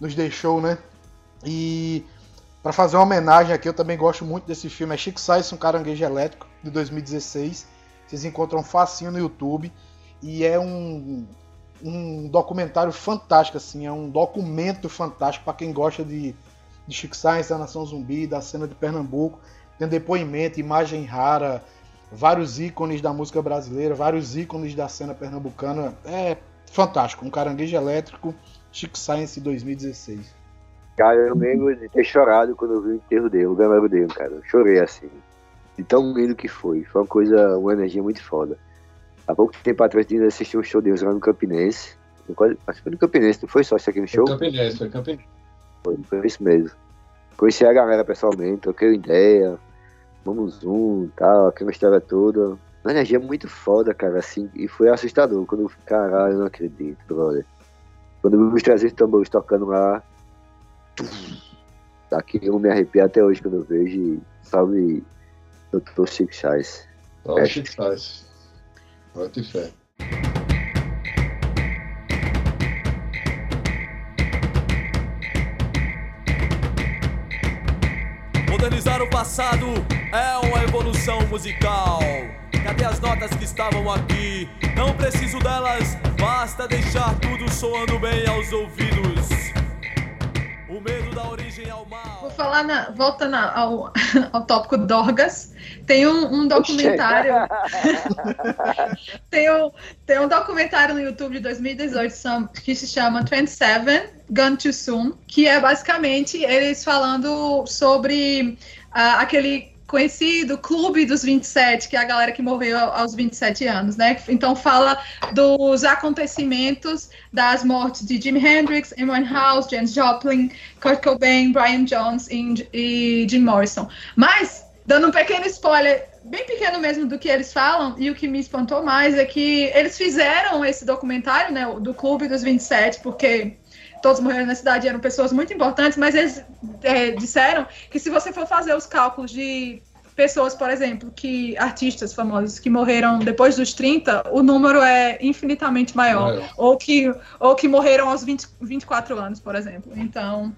nos deixou, né? E para fazer uma homenagem aqui, eu também gosto muito desse filme. É Chico Sainz, um caranguejo elétrico, de 2016. Vocês encontram facinho no YouTube. E é um, um documentário fantástico, assim. É um documento fantástico para quem gosta de, de Chico Sainz, da Nação Zumbi, da cena de Pernambuco. Tem depoimento, imagem rara, vários ícones da música brasileira, vários ícones da cena pernambucana. É fantástico. Um caranguejo elétrico, Chico Science 2016. Cara, eu lembro de ter chorado quando eu vi o enterro dele, o velório dele, cara. Eu chorei assim. De tão lindo que foi. Foi uma coisa, uma energia muito foda. Há pouco tempo atrás eu assisti um show deles lá no Campinense. Acho que foi no Campinense, não foi só isso aqui no show? Foi Campinense, foi Campinense. Foi, foi isso mesmo. Conheci a galera pessoalmente, troquei ideia, vamos um tal, aquela história toda. Uma energia muito foda, cara, assim, e foi assustador. Quando eu caralho, eu não acredito, brother. Quando eu vi os 300 tambores tocando lá, daqui eu me arrepio até hoje quando eu vejo. Salve, Dr. Chico Chais. Salve, Chico Chais. Bota fé. O passado é uma evolução musical. Cadê as notas que estavam aqui? Não preciso delas, basta deixar tudo soando bem aos ouvidos. O medo da origem ao mal. Vou falar, na, voltando ao, ao tópico Dorgas, tem um, um documentário. tem, um, tem um documentário no YouTube de 2018 que se chama 27 Gone Too Soon, que é basicamente eles falando sobre aquele conhecido Clube dos 27, que é a galera que morreu aos 27 anos, né? Então fala dos acontecimentos das mortes de Jimi Hendrix, Amy House, James Joplin, Kurt Cobain, Brian Jones e, e Jim Morrison. Mas, dando um pequeno spoiler, bem pequeno mesmo do que eles falam, e o que me espantou mais é que eles fizeram esse documentário, né, do Clube dos 27, porque todos morreram na cidade eram pessoas muito importantes, mas eles é, disseram que se você for fazer os cálculos de pessoas, por exemplo, que artistas famosos que morreram depois dos 30, o número é infinitamente maior, maior. ou que ou que morreram aos 20, 24 anos, por exemplo. Então,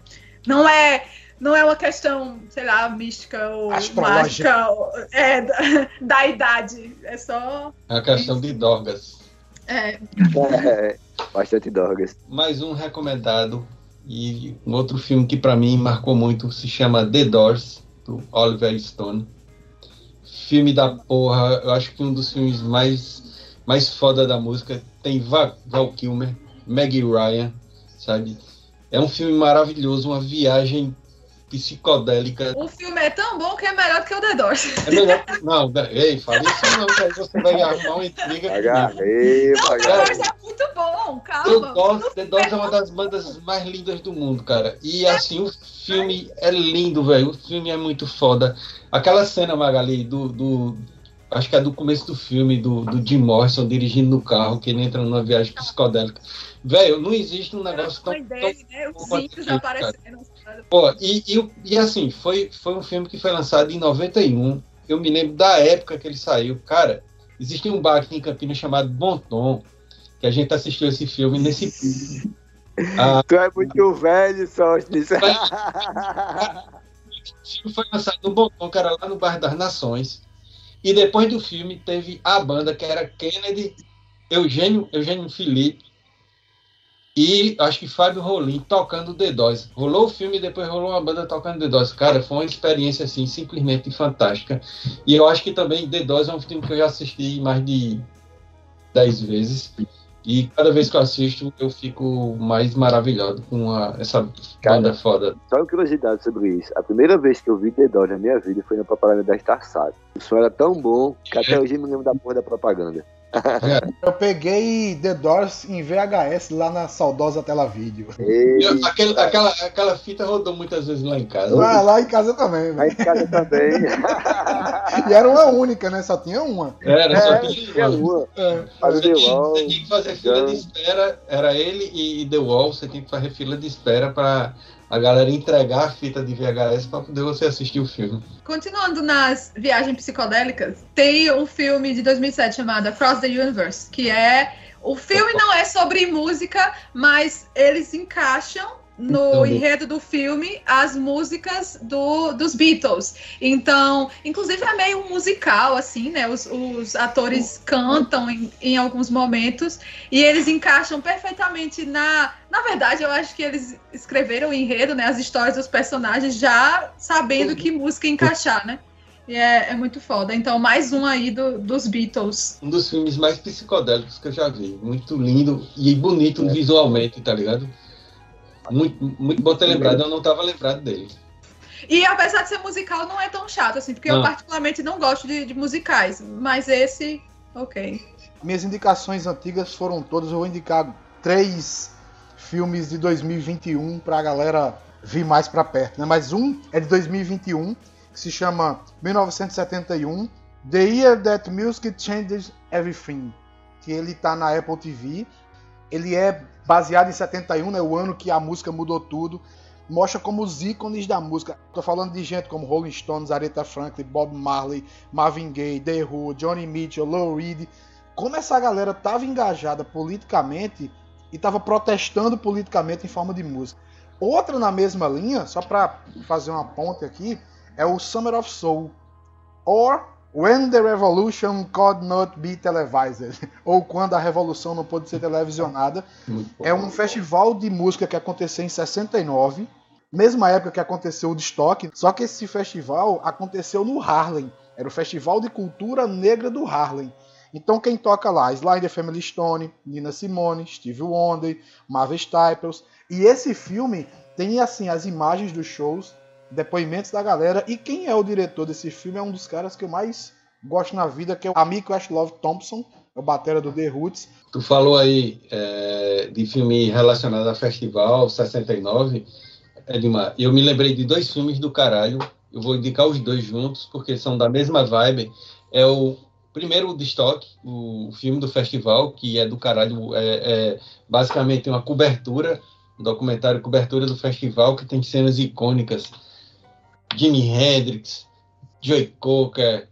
não é não é uma questão, sei lá, mística ou mágica ou, é, da, da, idade. É só. É uma questão de drogas. É. é. Bastante drogas. Mais um recomendado e um outro filme que para mim marcou muito se chama The Doors, do Oliver Stone. Filme da porra, eu acho que um dos filmes mais, mais foda da música. Tem Val Kilmer, Maggie Ryan, sabe? É um filme maravilhoso, uma viagem psicodélica. O filme é tão bom que é melhor do que o The Doors. É melhor. Não, ei, fala isso não, que aí você vai arrumar uma intriga. Agarrei, não, The Doors é muito bom, calma. The Doors, The Doors é uma das bandas mais lindas do mundo, cara. E assim, o filme é lindo, velho. O filme é muito foda. Aquela cena, Magali, do, do acho que é do começo do filme, do, do Jim Morrison dirigindo no carro, que ele entra numa viagem psicodélica. Velho, não existe um negócio tão. Dele, né? Os zinhos aparecendo. Pô, e, e, e, assim, foi, foi um filme que foi lançado em 91. Eu me lembro da época que ele saiu. Cara, existe um bar aqui em Campinas chamado Bonton, que a gente assistiu esse filme nesse. ah, tu é muito velho, o filme foi lançado no Bonton, que era lá no Bairro das Nações. E depois do filme teve a banda que era Kennedy, Eugênio, Eugênio Felipe e acho que Fábio Rolim tocando The Doors. Rolou o filme e depois rolou uma banda tocando The Doors. Cara, foi uma experiência assim simplesmente fantástica. E eu acho que também The Doors é um filme que eu já assisti mais de 10 vezes. E cada vez que eu assisto, eu fico mais maravilhado com a, essa Cara, banda foda. Só uma curiosidade sobre isso. A primeira vez que eu vi The Doors na minha vida foi na propaganda da Starsat. O som era tão bom que até hoje eu me lembro da porra da propaganda. Eu peguei The Doors em VHS lá na saudosa tela vídeo. aquela, aquela, aquela fita rodou muitas vezes lá em casa. Ah, lá em casa também. Lá em casa também. e era uma única, né? Só tinha uma. Era, só é, tinha uma. É. Você, tinha, você tinha que fazer fila de espera. Era ele e The Wall. Você tinha que fazer fila de espera para a galera entregar a fita de VHS para poder você assistir o filme. Continuando nas viagens psicodélicas, tem um filme de 2007 chamado Across the Universe, que é o filme não é sobre música, mas eles encaixam no então, enredo do filme as músicas do, dos Beatles. Então, inclusive é meio musical, assim, né? Os, os atores cantam em, em, alguns momentos e eles encaixam perfeitamente na. Na verdade, eu acho que eles escreveram o enredo, né? As histórias dos personagens já sabendo que música encaixar, né? E é, é muito foda. Então, mais um aí do, dos Beatles. Um dos filmes mais psicodélicos que eu já vi. Muito lindo e bonito é. visualmente, tá ligado? Muito, muito bom ter lembrado, eu não estava lembrado dele. E apesar de ser musical, não é tão chato, assim, porque não. eu particularmente não gosto de, de, musicais. Mas esse, ok. Minhas indicações antigas foram todas, eu vou indicar três filmes de 2021 para a galera vir mais para perto, né? Mas um é de 2021, que se chama 1971, The Year That Music Changed Everything, que ele tá na Apple TV. Ele é baseado em 71, né? O ano que a música mudou tudo. Mostra como os ícones da música. Tô falando de gente como Rolling Stones, Aretha Franklin, Bob Marley, Marvin Gaye, The Who, Johnny Mitchell, Lou Reed. Como essa galera tava engajada politicamente e estava protestando politicamente em forma de música. Outra na mesma linha, só para fazer uma ponte aqui, é o Summer of Soul. Or When the Revolution Could Not Be Televised. Ou Quando a Revolução Não Pôde Ser Televisionada. É um festival de música que aconteceu em 69. Mesma época que aconteceu o de Stock. Só que esse festival aconteceu no Harlem. Era o Festival de Cultura Negra do Harlem. Então quem toca lá? The Family Stone, Nina Simone, Steve Wonder, Marvel Staples. E esse filme tem assim as imagens dos shows, depoimentos da galera. E quem é o diretor desse filme é um dos caras que eu mais gosto na vida, que é o amigo Love Thompson, é o batera do The Roots. Tu falou aí é, de filme relacionado a festival 69, Edmar. Eu me lembrei de dois filmes do caralho. Eu vou indicar os dois juntos, porque são da mesma vibe. É o primeiro o Stock, o filme do festival, que é do caralho, é, é basicamente uma cobertura, um documentário cobertura do festival, que tem cenas icônicas. Jimi Hendrix, Joey Cocker,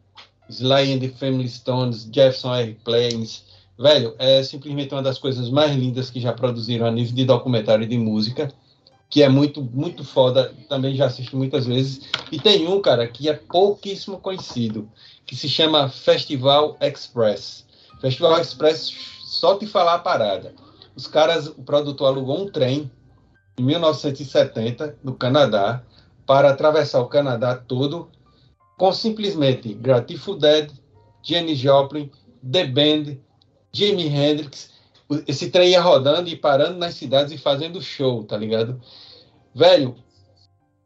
Sly and the Family Stones, Jefferson Airplanes. Velho, é simplesmente uma das coisas mais lindas que já produziram a nível de documentário e de música, que é muito, muito foda. Também já assisti muitas vezes. E tem um, cara, que é pouquíssimo conhecido, que se chama Festival Express. Festival Express, só te falar a parada. Os caras, o produtor alugou um trem em 1970 no Canadá para atravessar o Canadá todo com simplesmente Grateful Dead, Jenny Joplin, The Band, Jimi Hendrix. Esse trem ia rodando e parando nas cidades e fazendo show, tá ligado? Velho,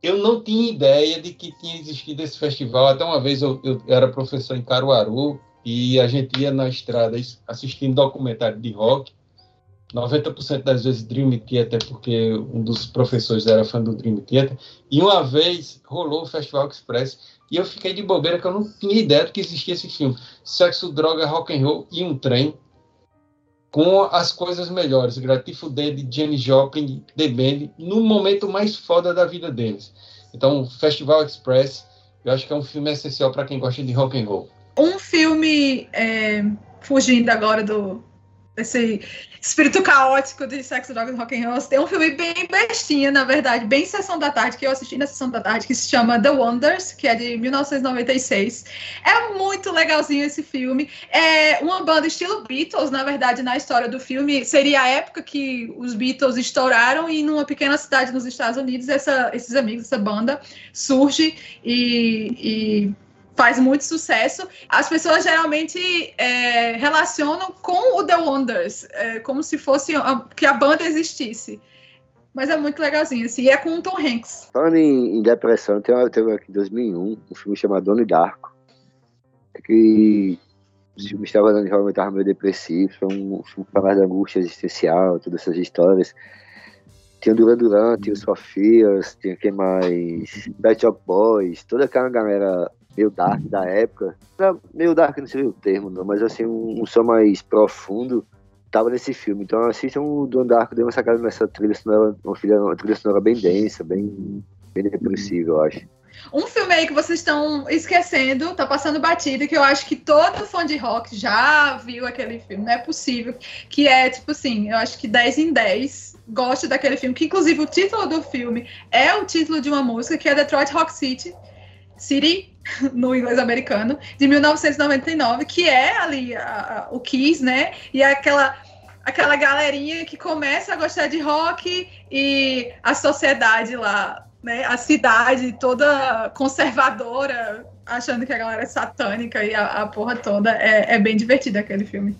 eu não tinha ideia de que tinha existido esse festival. Até uma vez eu, eu era professor em Caruaru e a gente ia na estrada assistindo documentário de rock. 90% das vezes Dream Theater, porque um dos professores era fã do Dream Theater. E uma vez rolou o Festival Express e eu fiquei de bobeira que eu não tinha ideia de que existia esse filme. Sexo, droga, rock and roll e um trem com as coisas melhores. Grateful Dead, Jenny Joplin, The Band, no momento mais foda da vida deles. Então, Festival Express, eu acho que é um filme essencial para quem gosta de rock and roll. Um filme é, fugindo agora do, esse espírito caótico de sexo, drogas rock and roll. Tem um filme bem bestinha, na verdade, bem Sessão da Tarde, que eu assisti na Sessão da Tarde, que se chama The Wonders, que é de 1996. É muito legalzinho esse filme. É uma banda estilo Beatles, na verdade, na história do filme. Seria a época que os Beatles estouraram e numa pequena cidade nos Estados Unidos, essa, esses amigos, essa banda, surge e, e faz muito sucesso. As pessoas geralmente é, relacionam com o The Wonders, é, como se fosse a, que a banda existisse. Mas é muito legalzinho, assim, e é com o Tom Hanks. Falando em, em depressão, tem, uma, tem aqui em 2001 um filme chamado Donnie Darko, que filme estava dando realmente estava meio depressivo, foi um filme para mais da angústia existencial, todas essas histórias. Tinha o Duran Duran, tinha o Sofias, tinha quem mais? Bad Shop Boys, toda aquela galera meio dark da época. Meio dark não sei o termo, não, mas assim, um, um som mais profundo tava nesse filme. Então assistam o Don Darko, deu uma sacada nessa trilha sonora, uma, filha, uma trilha sonora bem densa, bem, bem depressiva, eu acho. Um filme aí que vocês estão esquecendo, tá passando batido, que eu acho que todo fã de rock já viu aquele filme, não é possível. Que é, tipo assim, eu acho que 10 em 10 gosta daquele filme, que inclusive o título do filme é o título de uma música, que é Detroit Rock City. City, no inglês americano, de 1999, que é ali a, a, o Kiss, né? E é aquela aquela galerinha que começa a gostar de rock e a sociedade lá, né? A cidade toda conservadora, achando que a galera é satânica e a, a porra toda. É, é bem divertido aquele filme.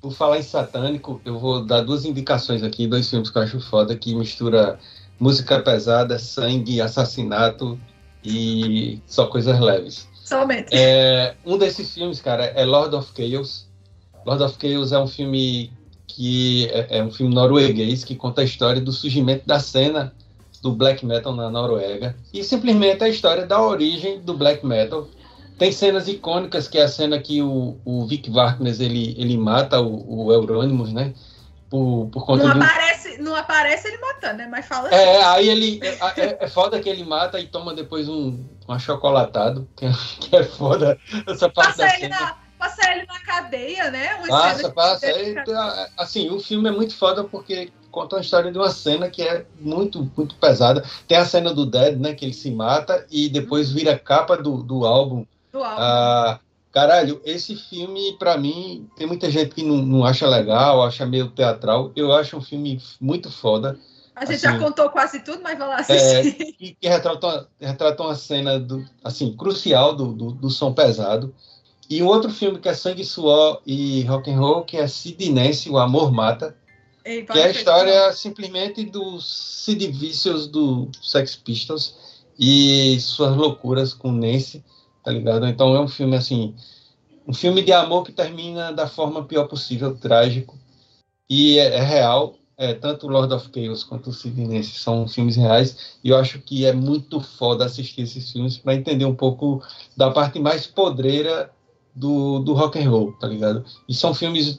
Por falar em satânico, eu vou dar duas indicações aqui, dois filmes que eu acho foda, que mistura música pesada, sangue, assassinato e só coisas leves. Somente. É, um desses filmes, cara, é Lord of Chaos. Lord of Chaos é um filme que é, é um filme norueguês que conta a história do surgimento da cena do black metal na Noruega. E simplesmente a história da origem do black metal. Tem cenas icônicas, que é a cena que o, o Vic Wagner ele, ele mata o, o Euronymous, né? Por, por conta não, de um... aparece, não aparece ele matando, né? Mas fala É, assim. aí ele. É, é, é, foda que ele mata e toma depois um, um achocolatado, que é, que é foda essa parte passa ele, na, passa ele na cadeia, né? Uma passa, passa. Aí, assim, o filme é muito foda porque conta a história de uma cena que é muito, muito pesada. Tem a cena do Dead, né? Que ele se mata e depois vira capa do, do álbum. Do álbum. Ah, caralho, esse filme, para mim, tem muita gente que não, não acha legal, acha meio teatral. Eu acho um filme muito foda. A gente assim, já contou quase tudo, mas vai lá assistir. É, que, que retrata, retrata uma cena do, assim, crucial do, do, do som pesado. E um outro filme que é Sangue, Suor e Rock and Roll, que é Sid Nancy, O Amor Mata, Ei, que é a história simplesmente dos Sid Vicious do Sex Pistols e suas loucuras com Nancy, tá ligado? Então é um filme assim, um filme de amor que termina da forma pior possível, trágico, e é, é real. É, tanto Lord of Chaos quanto o Sid Nancy são filmes reais, e eu acho que é muito foda assistir esses filmes para entender um pouco da parte mais podreira do, do rock and roll, tá ligado? E são filmes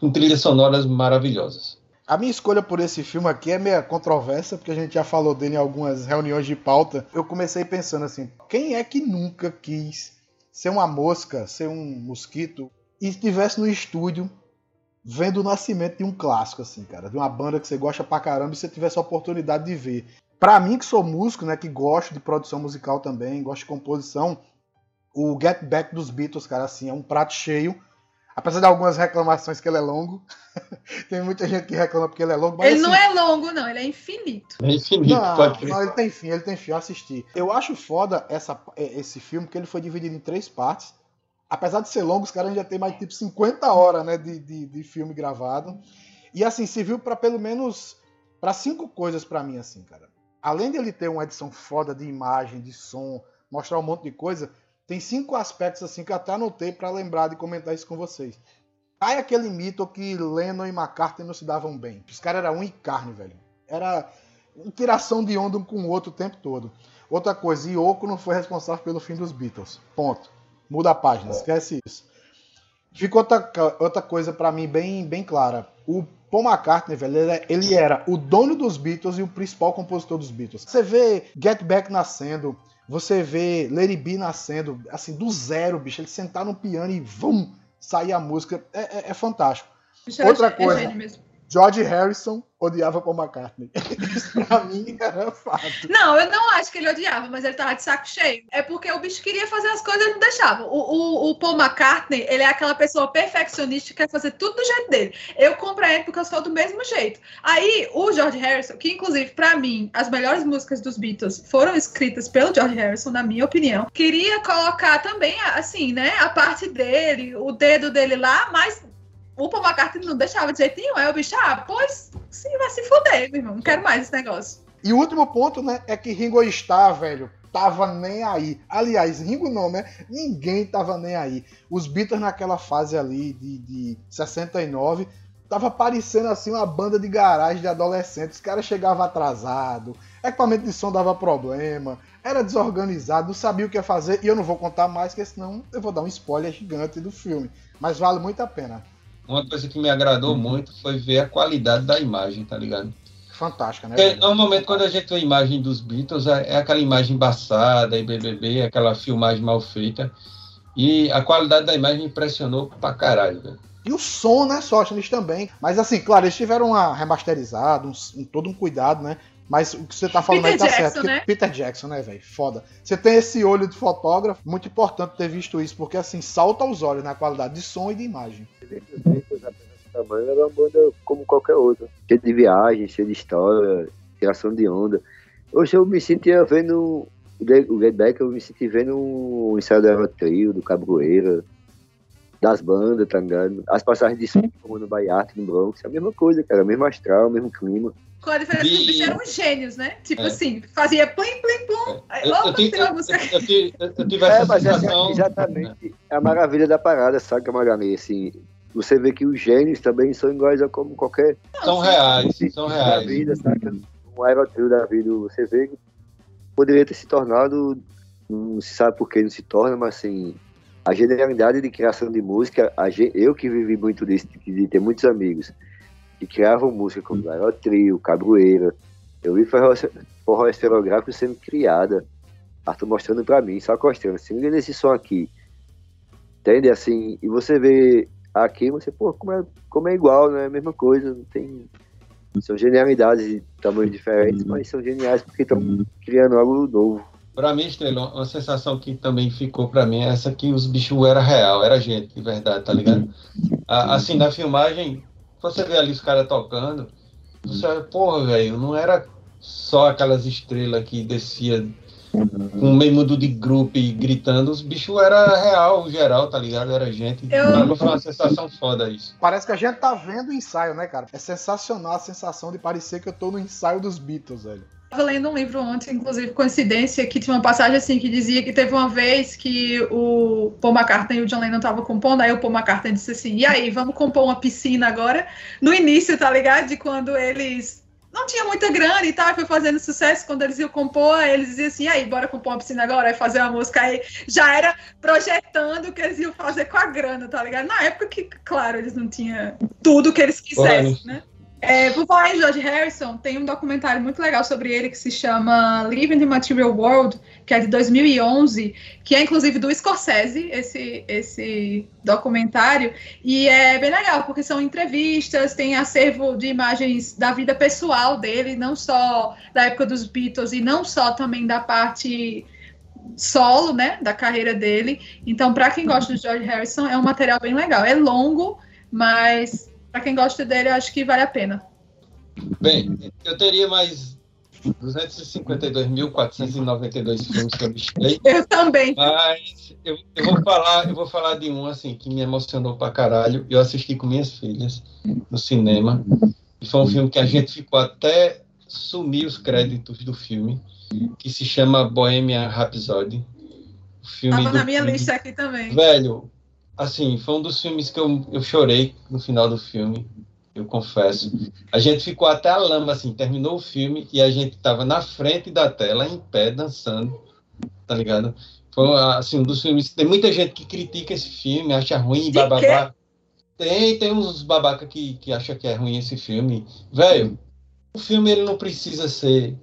com trilhas sonoras maravilhosas. A minha escolha por esse filme aqui é meio controversa, porque a gente já falou dele em algumas reuniões de pauta. Eu comecei pensando assim: quem é que nunca quis ser uma mosca, ser um mosquito, e estivesse no estúdio vendo o nascimento de um clássico, assim, cara, de uma banda que você gosta pra caramba e você tivesse a oportunidade de ver. Pra mim, que sou músico, né, que gosto de produção musical também, gosto de composição, o Get Back dos Beatles, cara, assim, é um prato cheio Apesar de algumas reclamações que ele é longo. tem muita gente que reclama porque ele é longo. ele assim, não é longo, não, ele é infinito. É infinito, não, pode não, ele tem fim, ele tem fim, eu assisti. Eu acho foda essa, é, esse filme, porque ele foi dividido em três partes. Apesar de ser longo, os caras já tem mais tipo 50 horas né, de, de, de filme gravado. E assim, serviu para pelo menos para cinco coisas para mim, assim, cara. Além de ele ter uma edição foda de imagem, de som, mostrar um monte de coisa, tem cinco aspectos assim que eu até anotei para lembrar de comentar isso com vocês. Cai aquele mito que Lennon e McCartney não se davam bem. Os caras eram um e carne, velho. Era interação de onda um com o outro o tempo todo. Outra coisa, Yoko não foi responsável pelo fim dos Beatles. Ponto. Muda a página, esquece isso. Ficou outra, outra coisa para mim bem, bem clara. O Paul McCartney, velho, ele era o dono dos Beatles e o principal compositor dos Beatles. Você vê Get Back nascendo, você vê Lady B nascendo, assim, do zero, bicho. Ele sentar no piano e vum, sair a música. É, é, é fantástico. Bicho, Outra é coisa. George Harrison odiava Paul McCartney. Isso pra mim era fato. Não, eu não acho que ele odiava, mas ele tava de saco cheio. É porque o bicho queria fazer as coisas e não deixava. O, o, o, Paul McCartney, ele é aquela pessoa perfeccionista que quer fazer tudo do jeito dele. Eu compreendo porque eu sou do mesmo jeito. Aí, o George Harrison, que inclusive, para mim, as melhores músicas dos Beatles foram escritas pelo George Harrison, na minha opinião, queria colocar também, assim, né, a parte dele, o dedo dele lá, mas o Paul McCartney não deixava de jeito nenhum. Aí o bicho, ah, pois sim, vai se fuder, meu irmão. Não quero mais esse negócio. E o último ponto, né, é que Ringo Starr, velho, tava nem aí. Aliás, Ringo não, né? Ninguém tava nem aí. Os Beatles naquela fase ali de, de 69 tava parecendo assim uma banda de garagem de adolescentes. Os caras chegavam atrasado, equipamento de som dava problema, era desorganizado, não sabia o que ia fazer. E eu não vou contar mais, porque senão eu vou dar um spoiler gigante do filme. Mas vale muito a pena uma coisa que me agradou uhum. muito foi ver a qualidade da imagem, tá ligado? Fantástica, né? Porque, normalmente, quando a gente vê a imagem dos Beatles, é, é aquela imagem embaçada, e BBB, aquela filmagem mal feita. E a qualidade da imagem impressionou pra caralho, velho. E o som, né, Sóstenes também. Mas assim, claro, eles tiveram uma remasterizada, um, um, todo um cuidado, né? Mas o que você tá falando Peter aí tá Jackson, certo. Né? Peter Jackson, né, velho? Foda. Você tem esse olho de fotógrafo, muito importante ter visto isso, porque assim, salta aos olhos na qualidade de som e de imagem. Tamanho era uma banda como qualquer outra. Cheia de viagem, cheia de história, tiração de onda. Hoje eu me sentia vendo o Get Back, eu me senti vendo o ensaio da Trio, do Cabroeira, das bandas, tá ligado? As passagens de som, como no Bahia, no Bronx, é a mesma coisa, cara, o mesmo astral, o mesmo clima. Com a diferença que os bichos eram gênios, né? Tipo é. assim, fazia plim, plim, plum. Música. Eu, eu, eu, eu tive essa é, mas sensação... é exatamente é a maravilha da parada, sabe, Camarani? Assim, você vê que os gênios também são iguais a como qualquer. São reais, são reais. Vida, saca? um aerotrio da vida, você vê que poderia ter se tornado, não se sabe por que não se torna, mas assim, a genialidade de criação de música, eu que vivi muito disso, de ter muitos amigos que criavam música como Aerotrio, Cabroeira, eu vi forró esferográfico sendo criada. Arthur mostrando pra mim, só costando, se liga nesse som aqui. Entende? Assim, e você vê aqui, você, pô, como é, como é igual, não é a mesma coisa, não tem. São genialidades de tamanhos diferentes, mas são geniais porque estão criando algo novo. Para mim, Estrela, uma sensação que também ficou para mim é essa que os bichos era real, era gente de verdade, tá ligado? Assim, na filmagem, você vê ali os caras tocando, você olha, porra, velho, não era só aquelas estrelas que descia com meio mundo de grupo e gritando, os bichos era real, geral, tá ligado? Era gente. Eu... Foi uma sensação foda isso. Parece que a gente tá vendo o ensaio, né, cara? É sensacional a sensação de parecer que eu tô no ensaio dos Beatles, velho. Tava lendo um livro ontem, inclusive coincidência, que tinha uma passagem assim que dizia que teve uma vez que o Paul McCartney e o John Lennon estavam compondo, aí o Paul McCartney disse assim: "E aí, vamos compor uma piscina agora?" No início, tá ligado? De quando eles não tinha muita grana e tal, foi fazendo sucesso. Quando eles iam compor, eles diziam assim: aí, bora compor uma piscina agora, vai fazer uma música. Aí já era projetando o que eles iam fazer com a grana, tá ligado? Na época que, claro, eles não tinham tudo que eles quisessem, né? É, por falar em George Harrison, tem um documentário muito legal sobre ele que se chama Living the Material World, que é de 2011, que é inclusive do Scorsese, esse, esse documentário, e é bem legal, porque são entrevistas, tem acervo de imagens da vida pessoal dele, não só da época dos Beatles, e não só também da parte solo, né, da carreira dele. Então, para quem gosta do George Harrison, é um material bem legal. É longo, mas para quem gosta dele, eu acho que vale a pena. Bem, eu teria mais 252.492 filmes que eu listei. Eu também. Mas eu, eu, vou falar, eu vou falar de um assim que me emocionou pra caralho. Eu assisti com minhas filhas no cinema. E foi um filme que a gente ficou até sumir os créditos do filme, que se chama Bohemian Rhapsody. Filme Tava na minha filme. lista aqui também. Velho, assim, foi um dos filmes que eu, eu chorei no final do filme, eu confesso. A gente ficou até a lama, assim, terminou o filme e a gente tava na frente da tela, em pé, dançando, tá ligado? Foi, assim, um dos filmes... Tem muita gente que critica esse filme, acha ruim, bababá. Tem, tem uns babaca que, que acha que é ruim esse filme. Velho, o filme ele não precisa ser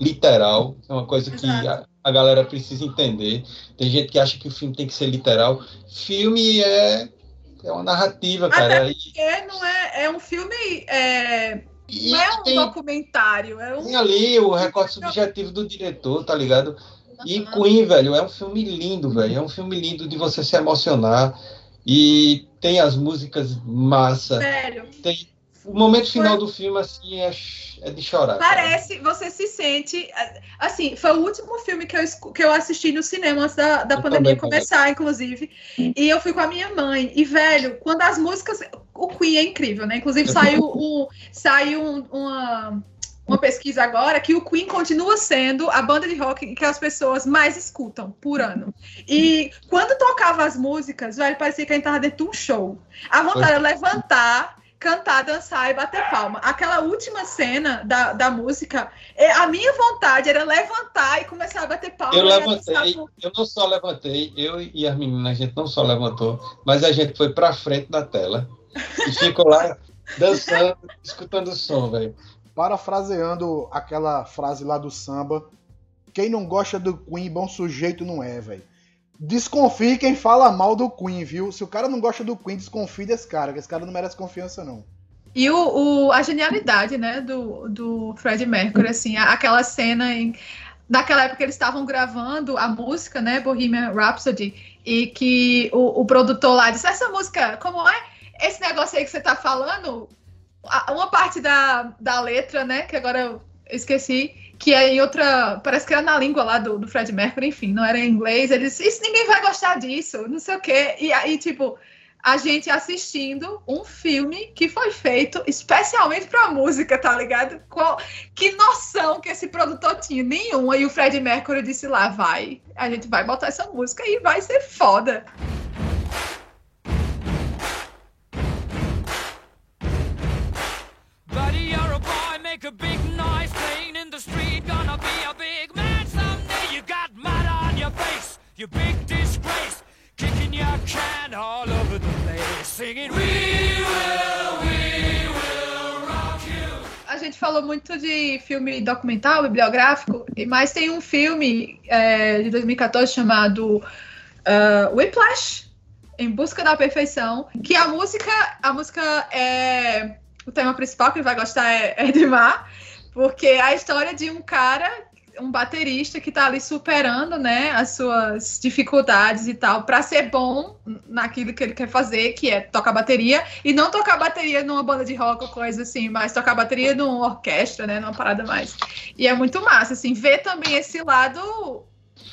literal, é uma coisa que a galera precisa entender. Tem gente que acha que o filme tem que ser literal. Filme é, é uma narrativa, cara. Até porque não é, é um filme. É, e não é um tem, documentário. É um... Tem ali o recorte subjetivo do diretor, tá ligado? E Queen, velho, é um filme lindo, velho. É um filme lindo de você se emocionar. E tem as músicas massa. Sério. Tem o momento final do filme, assim, é, é de chorar. Parece, cara. você se sente. Assim, foi o último filme que eu, que eu assisti no cinema antes da, da pandemia começar, também. inclusive. E eu fui com a minha mãe. E, velho, quando as músicas. O Queen é incrível, né? Inclusive, saiu, um, saiu um, uma uma pesquisa agora que o Queen continua sendo a banda de rock que as pessoas mais escutam por ano. E quando tocava as músicas, velho, parecia que a gente estava dentro de um show. A vontade de levantar cantar, dançar e bater palma. Aquela última cena da, da música, é, a minha vontade era levantar e começar a bater palma. Eu levantei, eu não só levantei, eu e as meninas, a gente não só levantou, mas a gente foi pra frente da tela e ficou lá dançando, escutando o som, velho. Parafraseando aquela frase lá do samba, quem não gosta do Queen, bom sujeito não é, velho. Desconfie quem fala mal do Queen, viu? Se o cara não gosta do Queen, desconfie desse cara, que esse cara não merece confiança, não. E o, o a genialidade, né, do, do Fred Mercury, assim, aquela cena em. Naquela época eles estavam gravando a música, né, Bohemian Rhapsody, e que o, o produtor lá disse: Essa música, como é? Esse negócio aí que você tá falando, uma parte da, da letra, né, que agora eu esqueci, que é em outra. Parece que era na língua lá do, do Fred Mercury, enfim, não era em inglês. Eles isso ninguém vai gostar disso, não sei o quê. E aí, tipo, a gente assistindo um filme que foi feito especialmente pra música, tá ligado? Qual, que noção que esse produtor tinha? Nenhuma. E o Fred Mercury disse lá: vai, a gente vai botar essa música e vai ser foda. Buddy, you're a boy, make a big noise, play Big disgrace, kicking your can all over the place, singing We will, we will rock you. A gente falou muito de filme documental, bibliográfico, mas tem um filme é, de 2014 chamado uh, Whiplash, Em Busca da Perfeição, que a música, a música é o tema principal que ele vai gostar é, é de Mar, porque é a história de um cara um baterista que está ali superando, né, as suas dificuldades e tal, para ser bom naquilo que ele quer fazer, que é tocar bateria e não tocar bateria numa banda de rock ou coisa assim, mas tocar bateria numa orquestra, né, numa parada mais. E é muito massa, assim, ver também esse lado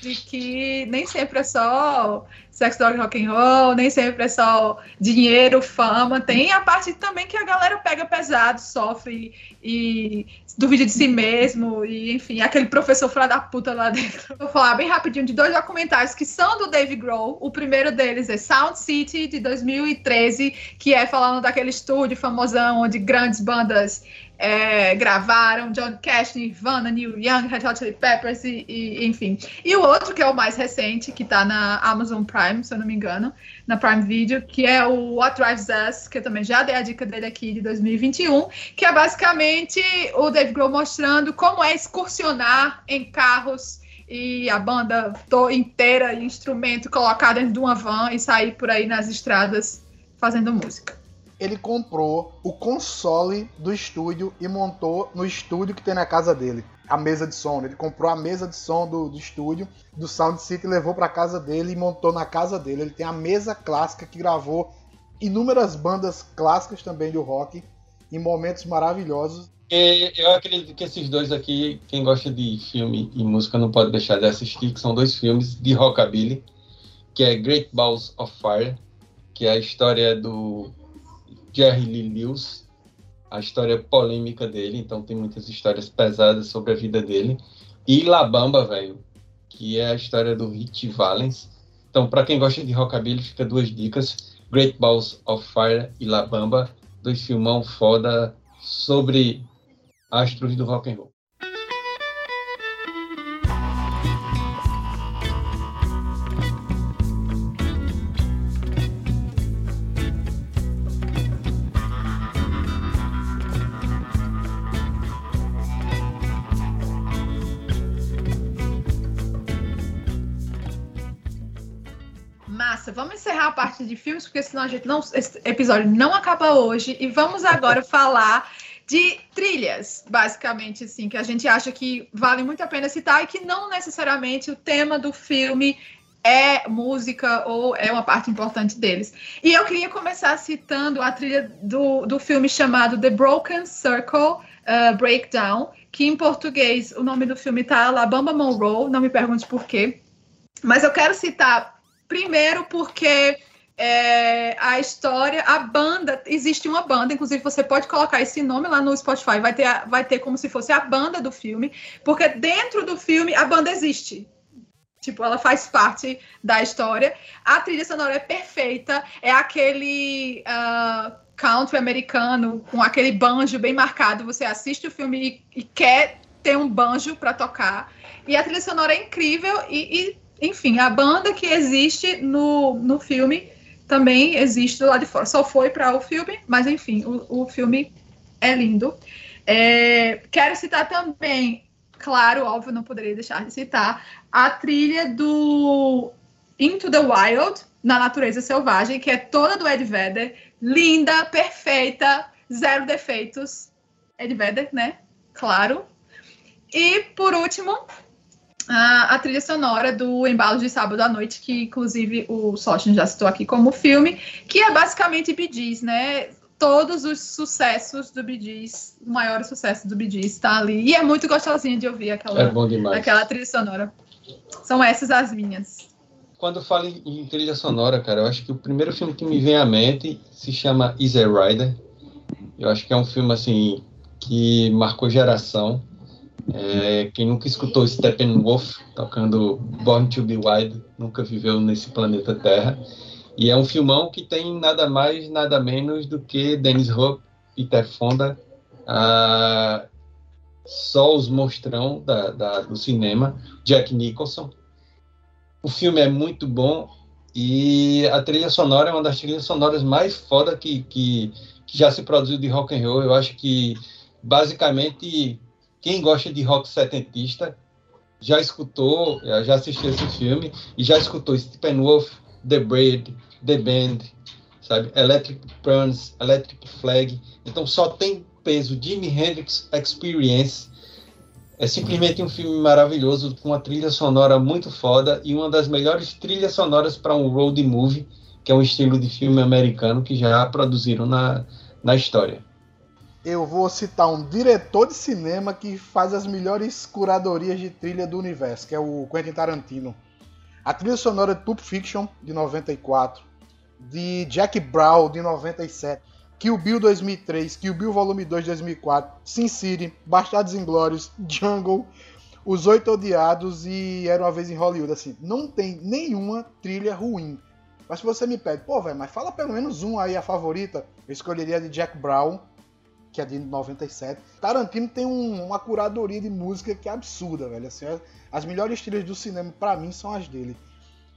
de que nem sempre é só sex, dog, rock and roll, nem sempre é só dinheiro, fama. Tem a parte também que a galera pega pesado, sofre e, duvida de si mesmo, e enfim, aquele professor fora da puta lá dentro. Vou falar bem rapidinho de dois documentários que são do Dave Grohl. O primeiro deles é Sound City, de 2013, que é falando daquele estúdio famosão onde grandes bandas é, gravaram John Cash, Nirvana, Neil Young, Red Hot Chili Peppers e, e, enfim. E o outro que é o mais recente, que tá na Amazon Prime, se eu não me engano, na Prime Video, que é o What Drives Us, que eu também já dei a dica dele aqui de 2021, que é basicamente o Dave Grohl mostrando como é excursionar em carros e a banda inteira instrumento colocado dentro de uma van e sair por aí nas estradas fazendo música ele comprou o console do estúdio e montou no estúdio que tem na casa dele. A mesa de som. Ele comprou a mesa de som do, do estúdio, do Sound City, levou para casa dele e montou na casa dele. Ele tem a mesa clássica que gravou inúmeras bandas clássicas também do rock em momentos maravilhosos. eu acredito que esses dois aqui, quem gosta de filme e música não pode deixar de assistir, que são dois filmes de rockabilly, que é Great Balls of Fire, que é a história do Jerry Lee Lewis, a história polêmica dele, então tem muitas histórias pesadas sobre a vida dele. E La Bamba, velho, que é a história do Rich Valens. Então, para quem gosta de rockabilly, fica duas dicas: Great Balls of Fire e La Bamba, dois filmão foda sobre astros do rock and roll. Parte de filmes, porque senão a gente não. Esse episódio não acaba hoje. E vamos agora falar de trilhas, basicamente, assim, que a gente acha que vale muito a pena citar e que não necessariamente o tema do filme é música ou é uma parte importante deles. E eu queria começar citando a trilha do, do filme chamado The Broken Circle uh, Breakdown, que em português o nome do filme tá Alabama Monroe, não me pergunte por quê. Mas eu quero citar Primeiro porque é, a história, a banda, existe uma banda, inclusive você pode colocar esse nome lá no Spotify, vai ter, vai ter como se fosse a banda do filme, porque dentro do filme a banda existe. Tipo, ela faz parte da história. A trilha sonora é perfeita, é aquele uh, country americano com aquele banjo bem marcado. Você assiste o filme e, e quer ter um banjo para tocar. E a trilha sonora é incrível e, e enfim, a banda que existe no, no filme também existe do lado de fora. Só foi para o filme, mas enfim, o, o filme é lindo. É, quero citar também, claro, óbvio, não poderia deixar de citar, a trilha do Into the Wild, na natureza selvagem, que é toda do Ed Vedder, linda, perfeita, zero defeitos. Ed Vedder, né? Claro. E por último, a, a, trilha sonora do Embalo de Sábado à Noite, que inclusive o Soshin já citou aqui como filme, que é basicamente Bee Gees, né? Todos os sucessos do Bee Gees, o maior sucesso do Bee Gees está ali. E é muito gostosinho de ouvir aquela, é aquela trilha sonora. São essas as minhas. Quando eu falo em trilha sonora, cara, eu acho que o primeiro filme que me vem à mente se chama Easy Rider. Eu acho que é um filme, assim, que marcou geração é, quem nunca escutou Steppenwolf tocando Born to Be Wild nunca viveu nesse planeta Terra. E é um filmão que tem nada mais, nada menos do que Dennis Hopper, Peter Fonda, só os monstrão da, da, do cinema, Jack Nicholson. o filme é muito bom e a trilha sonora é uma das trilhas sonoras mais foda que, que, que já se produziu de rock and roll. Eu acho que basicamente quem gosta de rock setentista já escutou, já assistiu esse filme e já escutou Steppenwolf, The Braid, The Band, sabe? Electric Prunes, Electric Flag. Então só tem peso Jimi Hendrix Experience. É simplesmente um filme maravilhoso com uma trilha sonora muito foda e uma das melhores trilhas sonoras para um road movie, que é um estilo de filme americano que já produziram na, na história. Eu vou citar um diretor de cinema que faz as melhores curadorias de trilha do universo, que é o Quentin Tarantino. A trilha sonora de Pulp Fiction, de 94, de Jack Brown, de 97, Kill Bill 2003, Kill Bill Volume 2 de 2004, Sin City, Bastardos Inglórios, Jungle, Os Oito Odiados e Era Uma Vez em Hollywood. Assim, não tem nenhuma trilha ruim. Mas se você me pede, pô, velho, mas fala pelo menos um aí, a favorita, eu escolheria a de Jack Brown, que é de 97. Tarantino tem um, uma curadoria de música que é absurda, velho. Assim, as melhores trilhas do cinema, para mim, são as dele.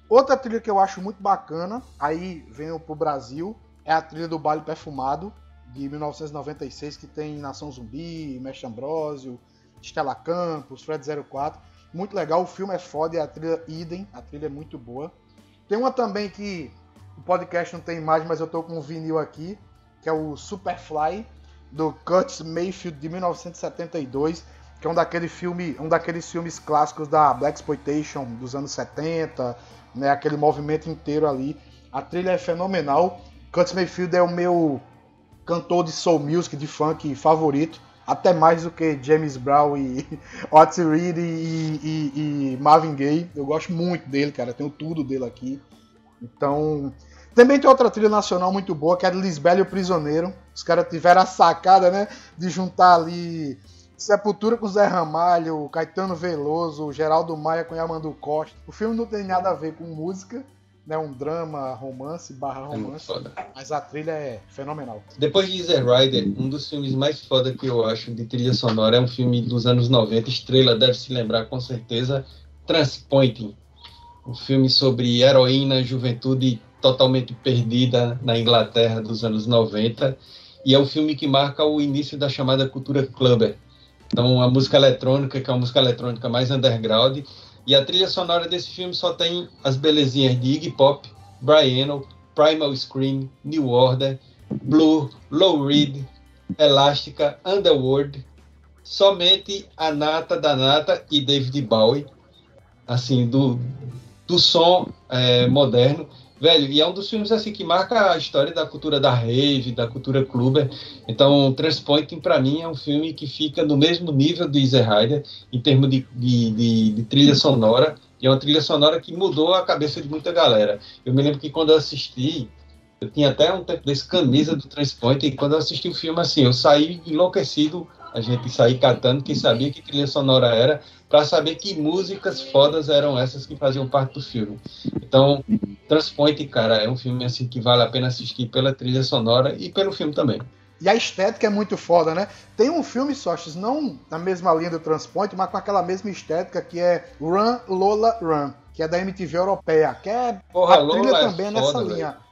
Outra trilha que eu acho muito bacana, aí venho pro Brasil, é a trilha do Baile Perfumado, de 1996, que tem Nação Zumbi, Mestre Ambrosio, Stella Campos, Fred 04. Muito legal, o filme é foda e a trilha idem, a trilha é muito boa. Tem uma também que o podcast não tem imagem, mas eu tô com um vinil aqui, que é o Superfly, do Curtis Mayfield, de 1972, que é um, daquele filme, um daqueles filmes clássicos da Black Exploitation dos anos 70, né, aquele movimento inteiro ali. A trilha é fenomenal. Curtis Mayfield é o meu cantor de soul music, de funk favorito, até mais do que James Brown e Otis Reed e, e, e, Marvin Gaye. Eu gosto muito dele, cara, tenho tudo dele aqui. Então, também tem outra trilha nacional muito boa, que é de Lisbelo e o Prisioneiro. Os caras tiveram a sacada, né, de juntar ali Sepultura com Zé Ramalho, Caetano Veloso, Geraldo Maia com Yamandu Costa. O filme não tem nada a ver com música, né, um drama, romance, barra é romance. É mas a trilha é fenomenal. Depois de Easy Rider, um dos filmes mais foda que eu acho de trilha sonora é um filme dos anos 90, Estrela deve se lembrar com certeza, Transpointing. Um filme sobre heroína, juventude totalmente perdida na Inglaterra dos anos 90. E é um filme que marca o início da chamada cultura clubber. Então, a música eletrônica, que é a música eletrônica mais underground, e a trilha sonora desse filme só tem as belezinhas de Iggy Pop, Brian Primal Scream, New Order, Blue, Low Reed, Elástica, Underworld, somente a nata da nata e David Bowie, assim, do, do som é, moderno. Velho, e é um dos filmes assim que marca a história da cultura da rave, da cultura clube. Então, Transpointing para mim é um filme que fica no mesmo nível de Easy Rider em termos de, de, de, de, trilha sonora. E é uma trilha sonora que mudou a cabeça de muita galera. Eu me lembro que quando eu assisti, eu tinha até um tempo desse camisa do Transpointing, e quando eu assisti o filme assim, eu saí enlouquecido a gente sair catando quem sabia que trilha sonora era, para saber que músicas fodas eram essas que faziam parte do filme. Então, Transpoint, cara, é um filme assim que vale a pena assistir pela trilha sonora e pelo filme também. E a estética é muito foda, né? Tem um filme, Sostes, não na mesma linha do Transpoint, mas com aquela mesma estética que é Run Lola Run, que é da MTV europeia, que é Porra, a trilha Lola é também é foda, nessa linha. Véio.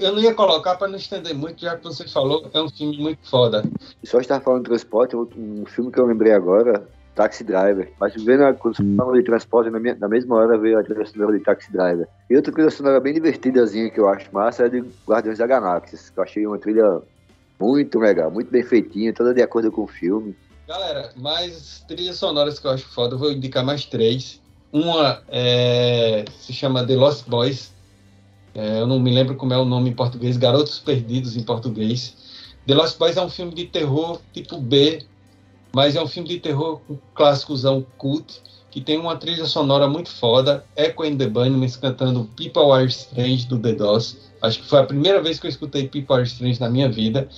Eu não ia colocar para não estender muito, já que você falou, é um filme muito foda. Só estar falando de transporte, um filme que eu lembrei agora, Taxi Driver. Mas vendo quando você fala de transporte, na, minha, na mesma hora veio a trilha sonora de Taxi Driver. E outra trilha sonora bem divertidazinha que eu acho massa é de Guardiões da Galáxia, que eu achei uma trilha muito legal, muito bem feitinha, toda de acordo com o filme. Galera, mais trilhas sonoras que eu acho foda, eu vou indicar mais três. Uma é, se chama The Lost Boys, é, eu não me lembro como é o nome em português, Garotos Perdidos em português. The Lost Boys é um filme de terror tipo B, mas é um filme de terror clássicozão cult, que tem uma trilha sonora muito foda, Echo and the Bunnymen cantando People Are Strange do The Doors. Acho que foi a primeira vez que eu escutei People Are Strange na minha vida.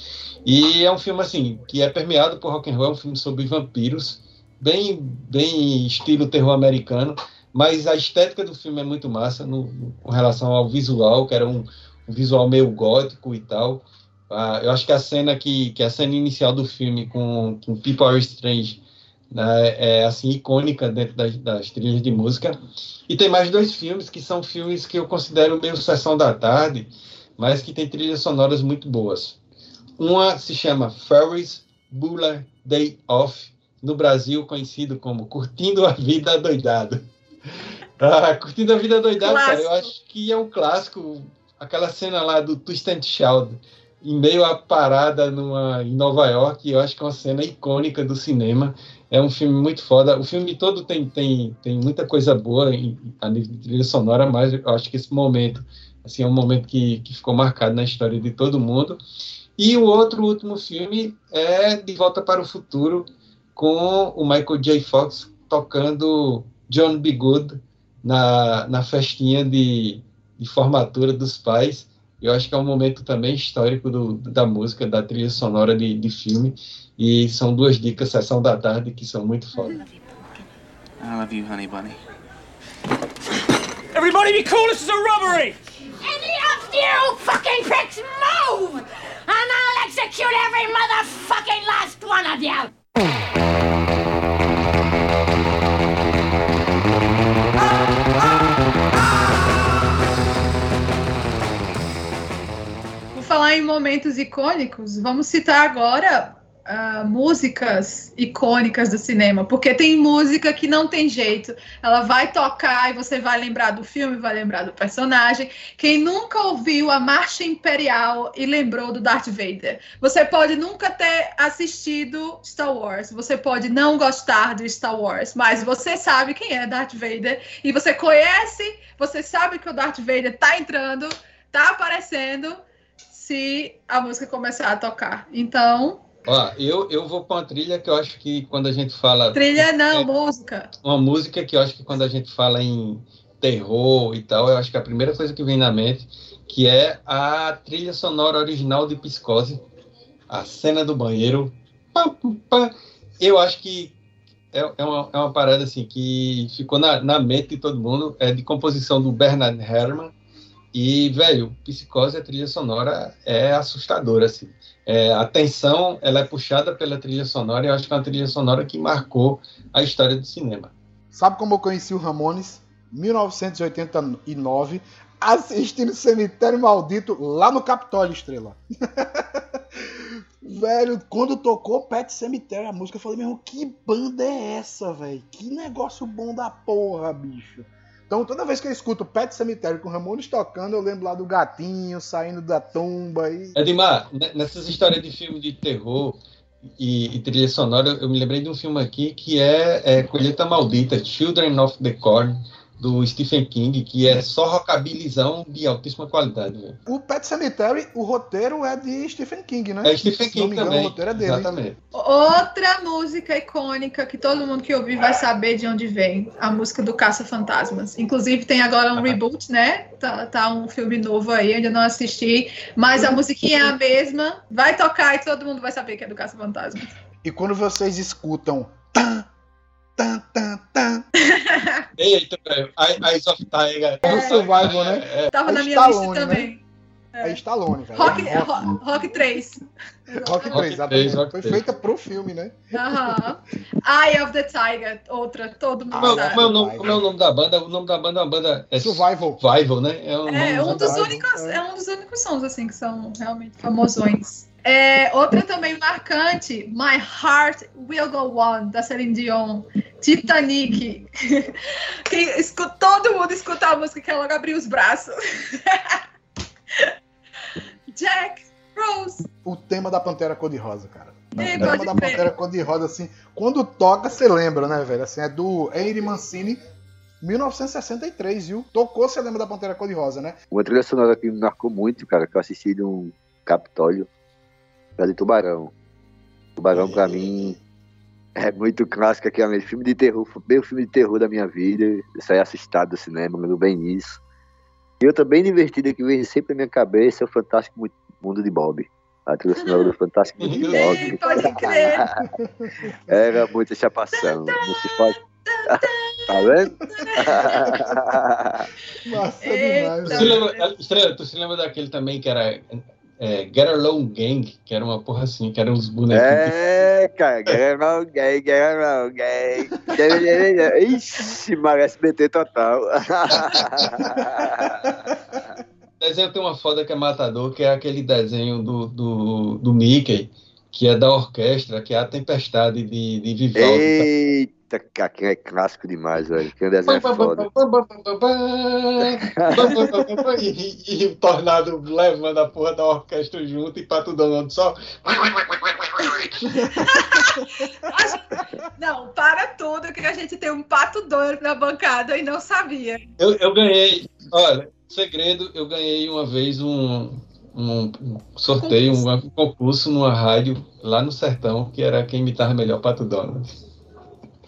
E é um filme assim, que é permeado por rock and roll, é um filme sobre vampiros, bem bem estilo terror americano mas a estética do filme é muito massa no, no, com relação ao visual, que era um, um visual meio gótico e tal. Ah, eu acho que a cena que, que a cena inicial do filme com, com People Are Strange né, é assim icônica dentro das, das, trilhas de música. E tem mais dois filmes que são filmes que eu considero meio sessão da tarde, mas que tem trilhas sonoras muito boas. Uma se chama Ferris Bueller Day Off, no Brasil conhecido como Curtindo a Vida Doidado. Ah, Curtindo a Vida Doidado, cara, eu acho que é um clássico. Aquela cena lá do Twist and Shout, em meio à parada numa, em Nova York, eu acho que é uma cena icônica do cinema. É um filme muito foda. O filme todo tem, tem, tem muita coisa boa em, a nível sonora, mas eu acho que esse momento assim, é um momento que, que ficou marcado na história de todo mundo. E o outro último filme é De Volta para o Futuro, com o Michael J. Fox tocando John B. Good na, na festinha de, de formatura dos pais. Eu acho que é um momento também histórico do, da música, da trilha sonora de, de filme. E são duas dicas, sessão da tarde, que são muito foda. I love you, honey bunny. Everybody be cool, this is a robbery! Any of you fucking pricks move! And I'll execute every motherfucking last one of you! Falar em momentos icônicos, vamos citar agora uh, músicas icônicas do cinema, porque tem música que não tem jeito. Ela vai tocar e você vai lembrar do filme, vai lembrar do personagem. Quem nunca ouviu a Marcha Imperial e lembrou do Darth Vader? Você pode nunca ter assistido Star Wars, você pode não gostar de Star Wars, mas você sabe quem é Darth Vader e você conhece, você sabe que o Darth Vader tá entrando, tá aparecendo se a música começar a tocar. Então, Ó, eu, eu vou com uma trilha que eu acho que quando a gente fala. Trilha não, é, música. Uma música que eu acho que quando a gente fala em terror e tal, eu acho que a primeira coisa que vem na mente, que é a trilha sonora original de Psicose, a cena do banheiro. Eu acho que é, é, uma, é uma parada assim que ficou na, na mente de todo mundo, é de composição do Bernard Herrmann. E, velho, Psicose, a trilha sonora é assustadora, assim. É, a tensão ela é puxada pela trilha sonora e eu acho que é uma trilha sonora que marcou a história do cinema. Sabe como eu conheci o Ramones? 1989, assistindo Cemitério Maldito lá no Capitólio Estrela. velho, quando tocou Pet Cemitério a música, eu falei, meu, que banda é essa, velho? Que negócio bom da porra, bicho. Então, toda vez que eu escuto Pet Cemitério com Ramones tocando, eu lembro lá do gatinho saindo da tumba. E... Edmar, nessas histórias de filme de terror e, e, trilha sonora, eu me lembrei de um filme aqui que é, é Colheita Maldita, Children of the Corn do Stephen King, que é só rockabilizão de altíssima qualidade. Véio. O Pet Cemetery, o roteiro é de Stephen King, né? É Stephen King engano, também. O roteiro é dele. Exatamente. Outra música icônica que todo mundo que ouvir vai saber de onde vem, a música do Caça Fantasmas. Inclusive tem agora um reboot, né? Tá, tá um filme novo aí, ainda não assisti, mas a musiquinha é a mesma, vai tocar e todo mundo vai saber que é do Caça Fantasmas. E quando vocês escutam tan, tan, tan, tan, Eita. Eyes of Tiger. É, o Survival, né? É, Tava é na minha Stallone, lista também. Né? É Stallone, velho. Rock, é rock, rock 3. Rock 3, rock 3 rock foi 3. feita pro filme, né? Aham. Uh -huh. Eye of the Tiger, outra, todo mundo como, sabe. Como é, o nome, como é o nome da banda? O nome da banda é uma banda... É Survival. Survival, né? É, um, é, um dos únicos, é. é um dos únicos sons, assim, que são realmente famosões. É, outra também marcante, My Heart Will Go On, da Celine Dion. Titanic. Quem, escuta, todo mundo escuta a música que ela logo abriu os braços. Jack Rose. O tema da Pantera Cor-de-Rosa, cara. O tema da Pantera Cor-de-Rosa, assim, quando toca, você lembra, né, velho? Assim, é do Henry Mancini, 1963, viu? Tocou, você lembra da Pantera Cor-de-Rosa, né? Uma trilha sonora que me marcou muito, cara, que eu assisti de um Capitólio de Tubarão. Tubarão, pra mim, é muito clássico aqui, é filme de terror, foi bem o filme de terror da minha vida. Eu saí assustado do cinema, lembro bem nisso. E outra bem divertida que vem sempre na minha cabeça é o Fantástico Mundo de Bob. A trilha sonora do Fantástico Mundo de Bob. Pode crer. Era muita chapação. Não se faz. tá vendo? Massa demais. Tu se, lembra, Estrela, tu se lembra daquele também que era é, Get Along Gang, que era uma porra assim, que eram uns bonecos. É, cara, Get Along Gang, Get Along Gang. Ixi, mas SBT total. desenho tem uma foda que é matador, que é aquele desenho do, do, do Mickey, que é da orquestra, que é a Tempestade de, de Vivaldi. Eita! Que é clássico demais, velho. Que desenho é foda. e, e o tornado levando a porra da orquestra junto e Pato Donald só. não, para tudo que a gente tem um Pato Donald na bancada e não sabia. Eu, eu ganhei, olha, segredo, eu ganhei uma vez um, um, um sorteio, um, um concurso numa rádio lá no sertão, que era quem imitava melhor Pato Donald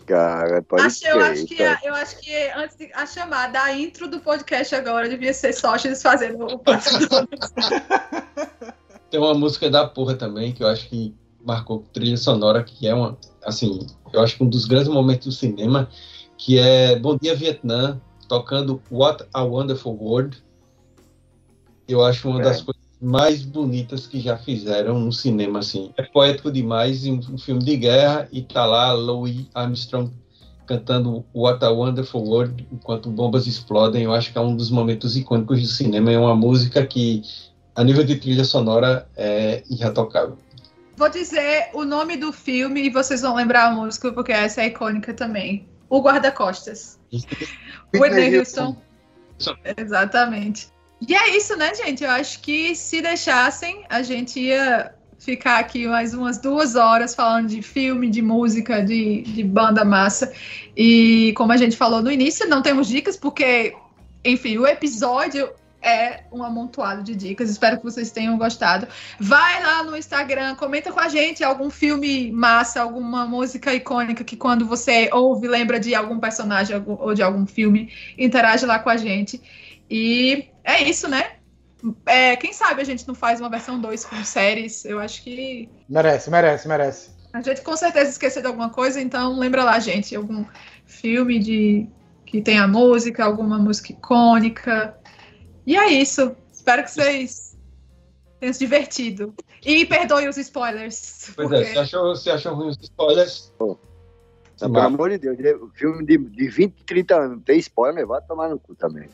cara. Pode acho, eu, acho que, eu acho que antes de a chamada, a intro do podcast agora devia ser Sócrates fazendo o Tem uma música da porra também que eu acho que marcou trilha sonora, que é uma, assim, eu acho que um dos grandes momentos do cinema, que é Bom Dia Vietnã, tocando What a Wonderful World. Eu acho uma é. das coisas mais bonitas que já fizeram no cinema, assim. É poético demais, um filme de guerra, e tá lá Louis Armstrong cantando What a Wonderful World enquanto bombas explodem. Eu acho que é um dos momentos icônicos do cinema. É uma música que, a nível de trilha sonora, é irretocável. Vou dizer o nome do filme e vocês vão lembrar a música, porque essa é icônica também. O Guarda-Costas. Whitney Houston. Exatamente. E é isso, né, gente? Eu acho que se deixassem, a gente ia ficar aqui mais umas duas horas falando de filme, de música, de, de banda massa. E como a gente falou no início, não temos dicas, porque, enfim, o episódio é um amontoado de dicas. Espero que vocês tenham gostado. Vai lá no Instagram, comenta com a gente algum filme massa, alguma música icônica que quando você ouve lembra de algum personagem ou de algum filme, interage lá com a gente. E é isso, né? É, quem sabe a gente não faz uma versão 2 com séries? Eu acho que. Merece, merece, merece. A gente com certeza esqueceu de alguma coisa, então lembra lá, gente. Algum filme de que tenha música, alguma música icônica. E é isso. Espero que vocês tenham se divertido. E perdoe os spoilers. Pois é, porque... é, se achou, se achou ruim os spoilers. Pô. pelo amor de Deus, filme de, de 20, 30 anos, tem spoiler, vai tomar no cu também.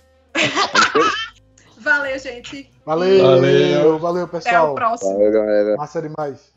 Valeu, gente. Valeu, valeu, valeu pessoal. Até o próximo. Valeu, galera. Massa demais.